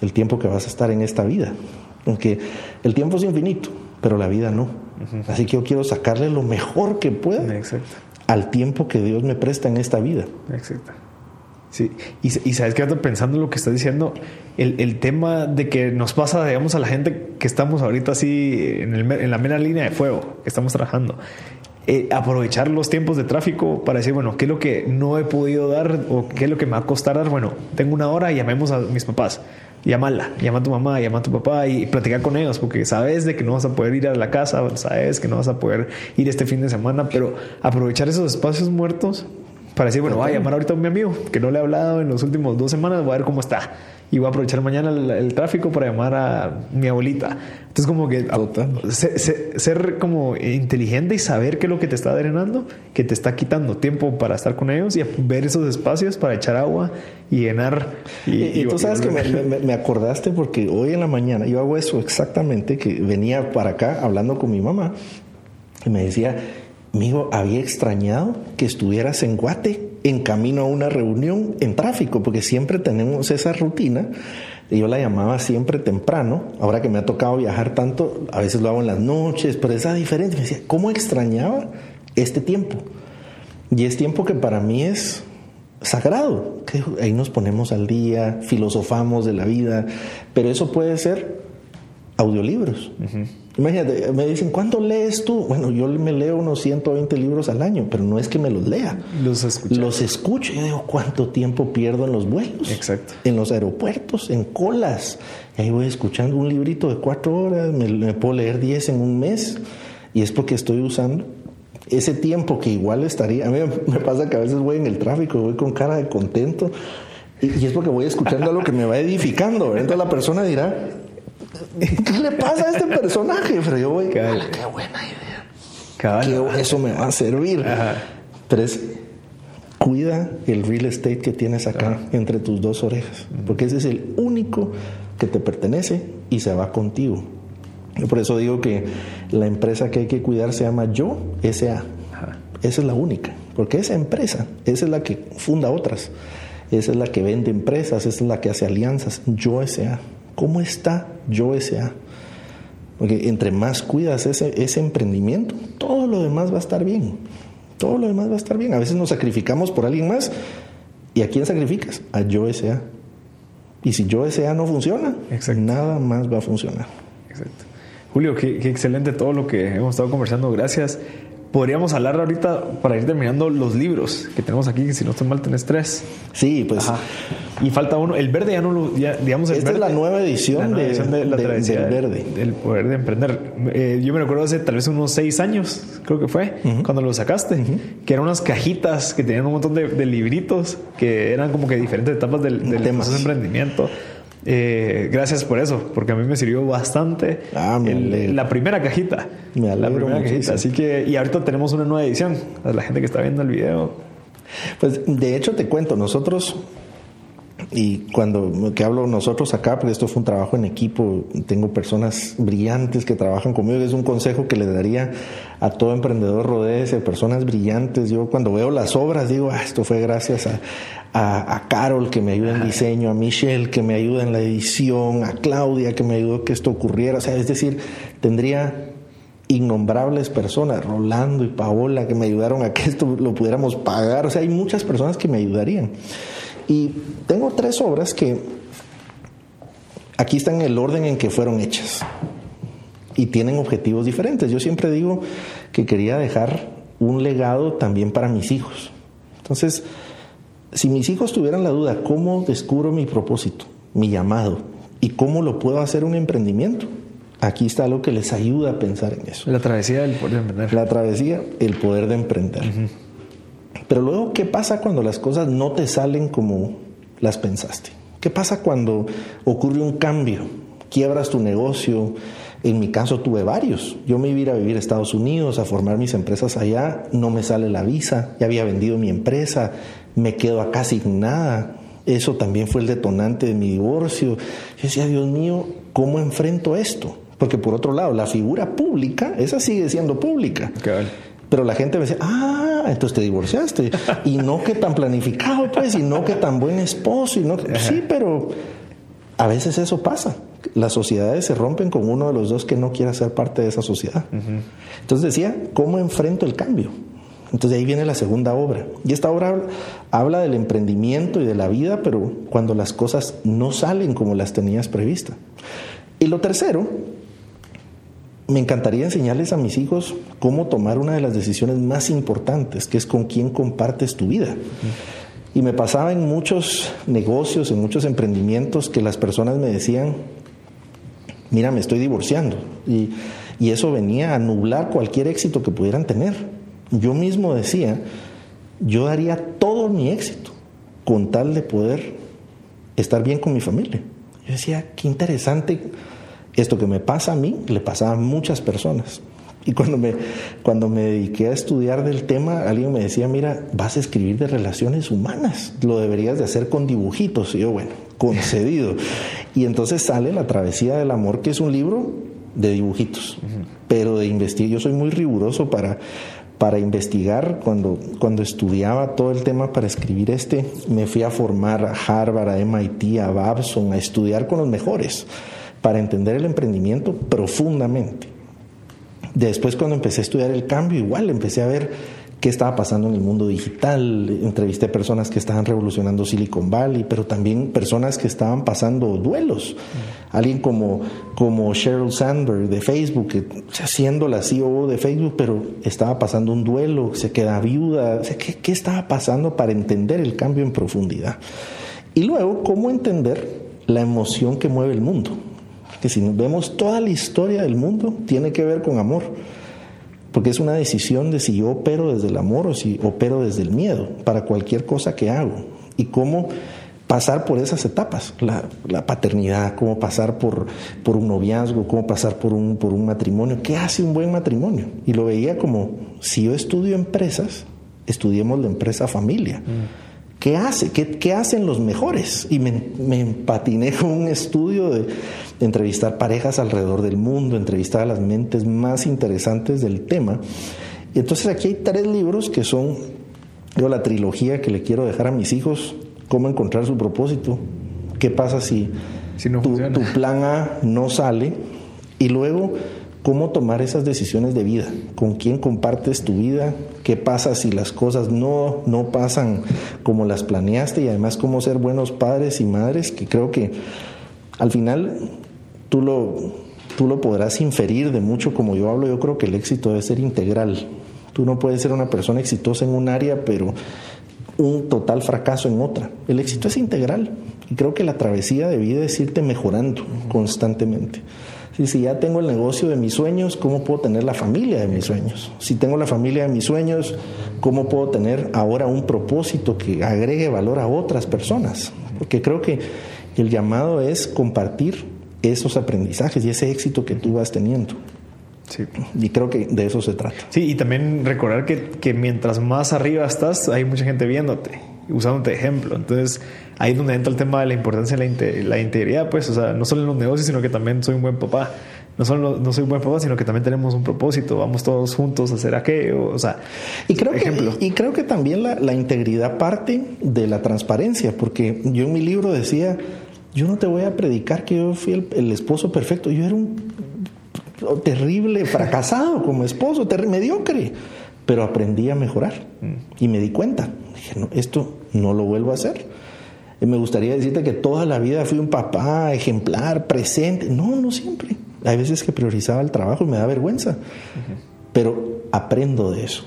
El tiempo que vas a estar en esta vida. Aunque el tiempo es infinito, pero la vida no. Así que yo quiero sacarle lo mejor que pueda. Exacto al tiempo que Dios me presta en esta vida. Exacto. Sí, y, sabes que ando pensando en lo que estás diciendo, el, tema de que nos pasa, digamos, a la gente que estamos ahorita así en, la mera línea de fuego, que estamos trabajando, eh, aprovechar los tiempos de tráfico para decir, bueno, ¿qué es lo que no he podido dar o qué es lo que me va a costar dar? Bueno, tengo una hora y llamemos a mis papás. Llámala, llama a tu mamá, llama a tu papá y platicar con ellos, porque sabes de que no vas a poder ir a la casa, sabes que no vas a poder ir este fin de semana, pero aprovechar esos espacios muertos para decir, bueno, voy a llamar ahorita a mi amigo que no le he hablado en los últimos dos semanas, voy a ver cómo está y voy a aprovechar mañana el, tráfico para llamar a mi abuelita. Entonces, como que ser, como inteligente y saber qué es lo que te está drenando, que te está quitando tiempo para estar con ellos y ver esos espacios para echar agua y llenar. Y, tú sabes que me, me, acordaste porque hoy en la mañana yo hago eso exactamente, que venía para acá hablando con mi mamá y me decía, amigo, había extrañado que estuvieras en Guate en camino a una reunión en tráfico, porque siempre tenemos esa rutina. Yo la llamaba siempre temprano. Ahora que me ha tocado viajar tanto, a veces lo hago en las noches, pero esa diferencia. Me decía, ¿cómo extrañaba este tiempo? Y es tiempo que para mí es sagrado. Que ahí nos ponemos al día, filosofamos de la vida, pero eso puede ser audiolibros. Imagínate, me dicen, ¿cuánto lees tú? Bueno, yo me leo unos 120 libros al año, pero no es que me los lea. Los escucho. Los escucho. Yo digo, ¿cuánto tiempo pierdo en los vuelos? Exacto. En los aeropuertos, en colas. Y ahí voy escuchando un librito de cuatro horas, me, puedo leer 10 en un mes. Y es porque estoy usando ese tiempo que igual estaría. A mí me pasa que a veces voy en el tráfico, voy con cara de contento. Y, es porque voy escuchando algo que me va edificando. Entonces la persona dirá, ¿Qué le pasa a este personaje? Pero yo voy, qué buena idea. eso me va a servir. Pero es, cuida el real estate que tienes acá entre tus dos orejas, porque ese es el único que te pertenece y se va contigo. por eso digo que la empresa que hay que cuidar se llama Yo SA. Esa es la única, porque esa empresa, esa es la que funda otras, esa es la que vende empresas, esa es la que hace alianzas. Yo SA. ¿Cómo está yo SA? Porque entre más cuidas ese, ese emprendimiento, todo lo demás va a estar bien. Todo lo demás va a estar bien. A veces nos sacrificamos por alguien más. ¿Y a quién sacrificas? A yo SA. Y si yo SA no funciona, nada más va a funcionar. Exacto. Julio, qué, qué excelente todo lo que hemos estado conversando. Gracias podríamos hablar ahorita para ir terminando los libros que tenemos aquí, que si no estoy mal tenés tres. Sí, pues. Y falta uno. El verde ya no lo. Ya, digamos, Esta es la nueva edición, de, la del verde. El poder de emprender. Eh, yo me recuerdo hace tal vez unos seis años, creo que fue, cuando lo sacaste, que eran unas cajitas que tenían un montón de, libritos que eran como que diferentes etapas del, del de emprendimiento. Eh, gracias por eso, porque a mí me sirvió bastante ah, la primera cajita. Me la primera cajita. Así que, y ahorita tenemos una nueva edición. A la gente que está viendo el video. Pues de hecho te cuento, nosotros y cuando que hablo nosotros acá, porque esto fue un trabajo en equipo, tengo personas brillantes que trabajan conmigo, es un consejo que le daría a todo emprendedor, rodeese personas brillantes. Yo cuando veo las obras digo, ah, esto fue gracias a, a, Carol que me ayuda en diseño, a Michelle que me ayuda en la edición, a Claudia que me ayudó que esto ocurriera. O sea, es decir, tendría innombrables personas, Rolando y Paola, que me ayudaron a que esto lo pudiéramos pagar. O sea, hay muchas personas que me ayudarían. Y tengo tres obras que aquí están en el orden en que fueron hechas y tienen objetivos diferentes. Yo siempre digo que quería dejar un legado también para mis hijos. Entonces, si mis hijos tuvieran la duda, ¿cómo descubro mi propósito, mi llamado y cómo lo puedo hacer un emprendimiento? Aquí está algo que les ayuda a pensar en eso. La travesía del poder de emprender. La travesía, el poder de emprender. Pero luego, ¿qué pasa cuando las cosas no te salen como las pensaste? ¿Qué pasa cuando ocurre un cambio? Quiebras tu negocio. En mi caso tuve varios. Yo me iba a vivir a Estados Unidos, a formar mis empresas allá, no me sale la visa, ya había vendido mi empresa, me quedo acá sin nada. Eso también fue el detonante de mi divorcio. Yo decía, Dios mío, ¿cómo enfrento esto? Porque por otro lado, la figura pública, esa sigue siendo pública. Pero la gente me decía, ah, entonces te divorciaste. y no que tan planificado, pues, y no que tan buen esposo. Y no, sí, pero a veces eso pasa. Las sociedades se rompen con uno de los dos que no quiere ser parte de esa sociedad. Entonces decía, ¿cómo enfrento el cambio? Entonces ahí viene la segunda obra. Y esta obra habla del emprendimiento y de la vida, pero cuando las cosas no salen como las tenías previstas. Y lo tercero, me encantaría enseñarles a mis hijos cómo tomar una de las decisiones más importantes, que es con quién compartes tu vida. Y me pasaba en muchos negocios, en muchos emprendimientos, que las personas me decían, mira, me estoy divorciando. Y, y eso venía a nublar cualquier éxito que pudieran tener yo mismo decía, yo daría todo mi éxito con tal de poder estar bien con mi familia. Yo decía, qué interesante esto que me pasa a mí, le pasaba a muchas personas. Y cuando me, cuando me dediqué a estudiar del tema, alguien me decía, mira, vas a escribir de relaciones humanas, lo deberías de hacer con dibujitos. Y yo, bueno, concedido. Y entonces sale La Travesía del Amor, que es un libro de dibujitos, pero de investigar. Yo soy muy riguroso para, para investigar, cuando, cuando estudiaba todo el tema para escribir este, me fui a formar a Harvard, a MIT, a Babson, a estudiar con los mejores, para entender el emprendimiento profundamente. Después cuando empecé a estudiar el cambio, igual empecé a ver qué estaba pasando en el mundo digital. Entrevisté personas que estaban revolucionando Silicon Valley, pero también personas que estaban pasando duelos. Alguien como, como Sheryl Sandberg de Facebook, que, siendo la CEO de Facebook, pero estaba pasando un duelo, se queda viuda. ¿qué, ¿Qué estaba pasando para entender el cambio en profundidad? Y luego, ¿cómo entender la emoción que mueve el mundo? Que si vemos toda la historia del mundo, tiene que ver con amor porque es una decisión de si yo opero desde el amor o si opero desde el miedo para cualquier cosa que hago. Y cómo pasar por esas etapas, la, paternidad, cómo pasar por, por, un noviazgo, cómo pasar por un, por un matrimonio. ¿Qué hace un buen matrimonio? Y lo veía como, si yo estudio empresas, estudiemos la empresa familia. Mm. ¿Qué hace? ¿Qué, hacen los mejores? Y me, me empatiné con un estudio de, entrevistar parejas alrededor del mundo, entrevistar a las mentes más interesantes del tema. Y entonces aquí hay tres libros que son yo, la trilogía que le quiero dejar a mis hijos, cómo encontrar su propósito, qué pasa si, tu, tu plan A no sale y luego cómo tomar esas decisiones de vida, con quién compartes tu vida, qué pasa si las cosas no, no pasan como las planeaste y además cómo ser buenos padres y madres, que creo que al final tú lo, tú lo podrás inferir de mucho como yo hablo, yo creo que el éxito debe ser integral. Tú no puedes ser una persona exitosa en un área, pero un total fracaso en otra. El éxito es integral y creo que la travesía de vida es irte mejorando constantemente. Si, si ya tengo el negocio de mis sueños, ¿cómo puedo tener la familia de mis sueños? Si tengo la familia de mis sueños, ¿cómo puedo tener ahora un propósito que agregue valor a otras personas? Porque creo que el llamado es compartir esos aprendizajes y ese éxito que tú vas teniendo. Sí. Y creo que de eso se trata. Sí, y también recordar que, que mientras más arriba estás, hay mucha gente viéndote, usándote ejemplo. Entonces, ahí es donde entra el tema de la importancia de la, integridad, pues, o sea, no solo en los negocios, sino que también soy un buen papá. No solo no soy un buen papá, sino que también tenemos un propósito, vamos todos juntos a hacer aquello, o sea, y creo ejemplo. Que, y creo que también la, la integridad parte de la transparencia, porque yo en mi libro decía, yo no te voy a predicar que yo fui el, esposo perfecto. Yo era un terrible fracasado como esposo, mediocre. Pero aprendí a mejorar y me di cuenta. Dije, no, esto no lo vuelvo a hacer. Y me gustaría decirte que toda la vida fui un papá ejemplar, presente. No, no siempre. Hay veces que priorizaba el trabajo y me da vergüenza. Pero aprendo de eso.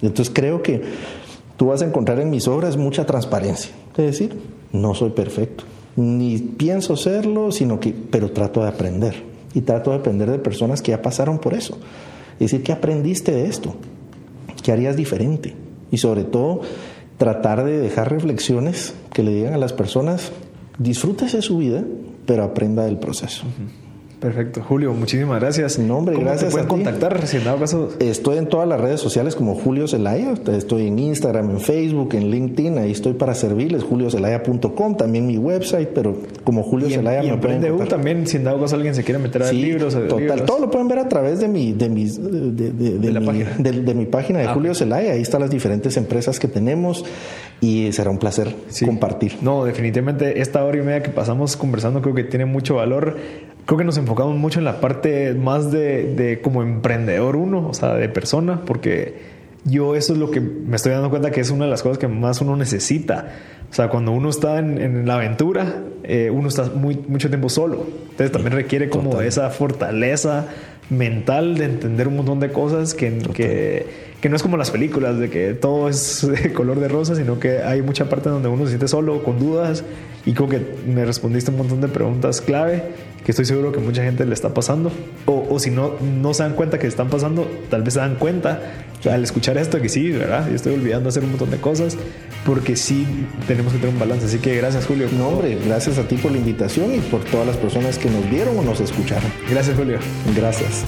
Entonces creo que tú vas a encontrar en mis obras mucha transparencia. Es decir, no soy perfecto ni pienso serlo, sino que, pero trato de aprender. Y trato de aprender de personas que ya pasaron por eso. Es decir, ¿qué aprendiste de esto? ¿Qué harías diferente? Y sobre todo, tratar de dejar reflexiones que le digan a las personas, disfrútese su vida, pero aprenda del proceso. Perfecto. Julio, muchísimas gracias. No, hombre, gracias. Te pueden contactar caso? Estoy en todas las redes sociales como Julio Zelaya. Estoy en Instagram, en Facebook, en LinkedIn. Ahí estoy para servirles. juliozelaya.com, también mi website, pero como Julio Zelaya y me pueden también, si en dado caso alguien se quiere meter a sí, libros. Total, todo lo pueden ver a través de mi, de mis, de, de, mi, página. de, mi página de ah, Julio Zelaya. Ahí están las diferentes empresas que tenemos y será un placer compartir. No, definitivamente esta hora y media que pasamos conversando creo que tiene mucho valor creo que nos enfocamos mucho en la parte más de, como emprendedor uno, o sea, de persona, porque yo eso es lo que me estoy dando cuenta que es una de las cosas que más uno necesita. O sea, cuando uno está en, la aventura, eh, uno está muy, mucho tiempo solo. Entonces también requiere como esa fortaleza mental de entender un montón de cosas que, que, que, no es como las películas, de que todo es de color de rosa, sino que hay mucha parte donde uno se siente solo, con dudas, y como que me respondiste un montón de preguntas clave que estoy seguro que mucha gente le está pasando. O, o si no, no se dan cuenta que están pasando, tal vez se dan cuenta al escuchar esto que sí, ¿verdad? Yo estoy olvidando hacer un montón de cosas porque sí tenemos que tener un balance. Así que gracias, Julio. No, hombre, gracias a ti por la invitación y por todas las personas que nos vieron o nos escucharon. Gracias, Julio. Gracias.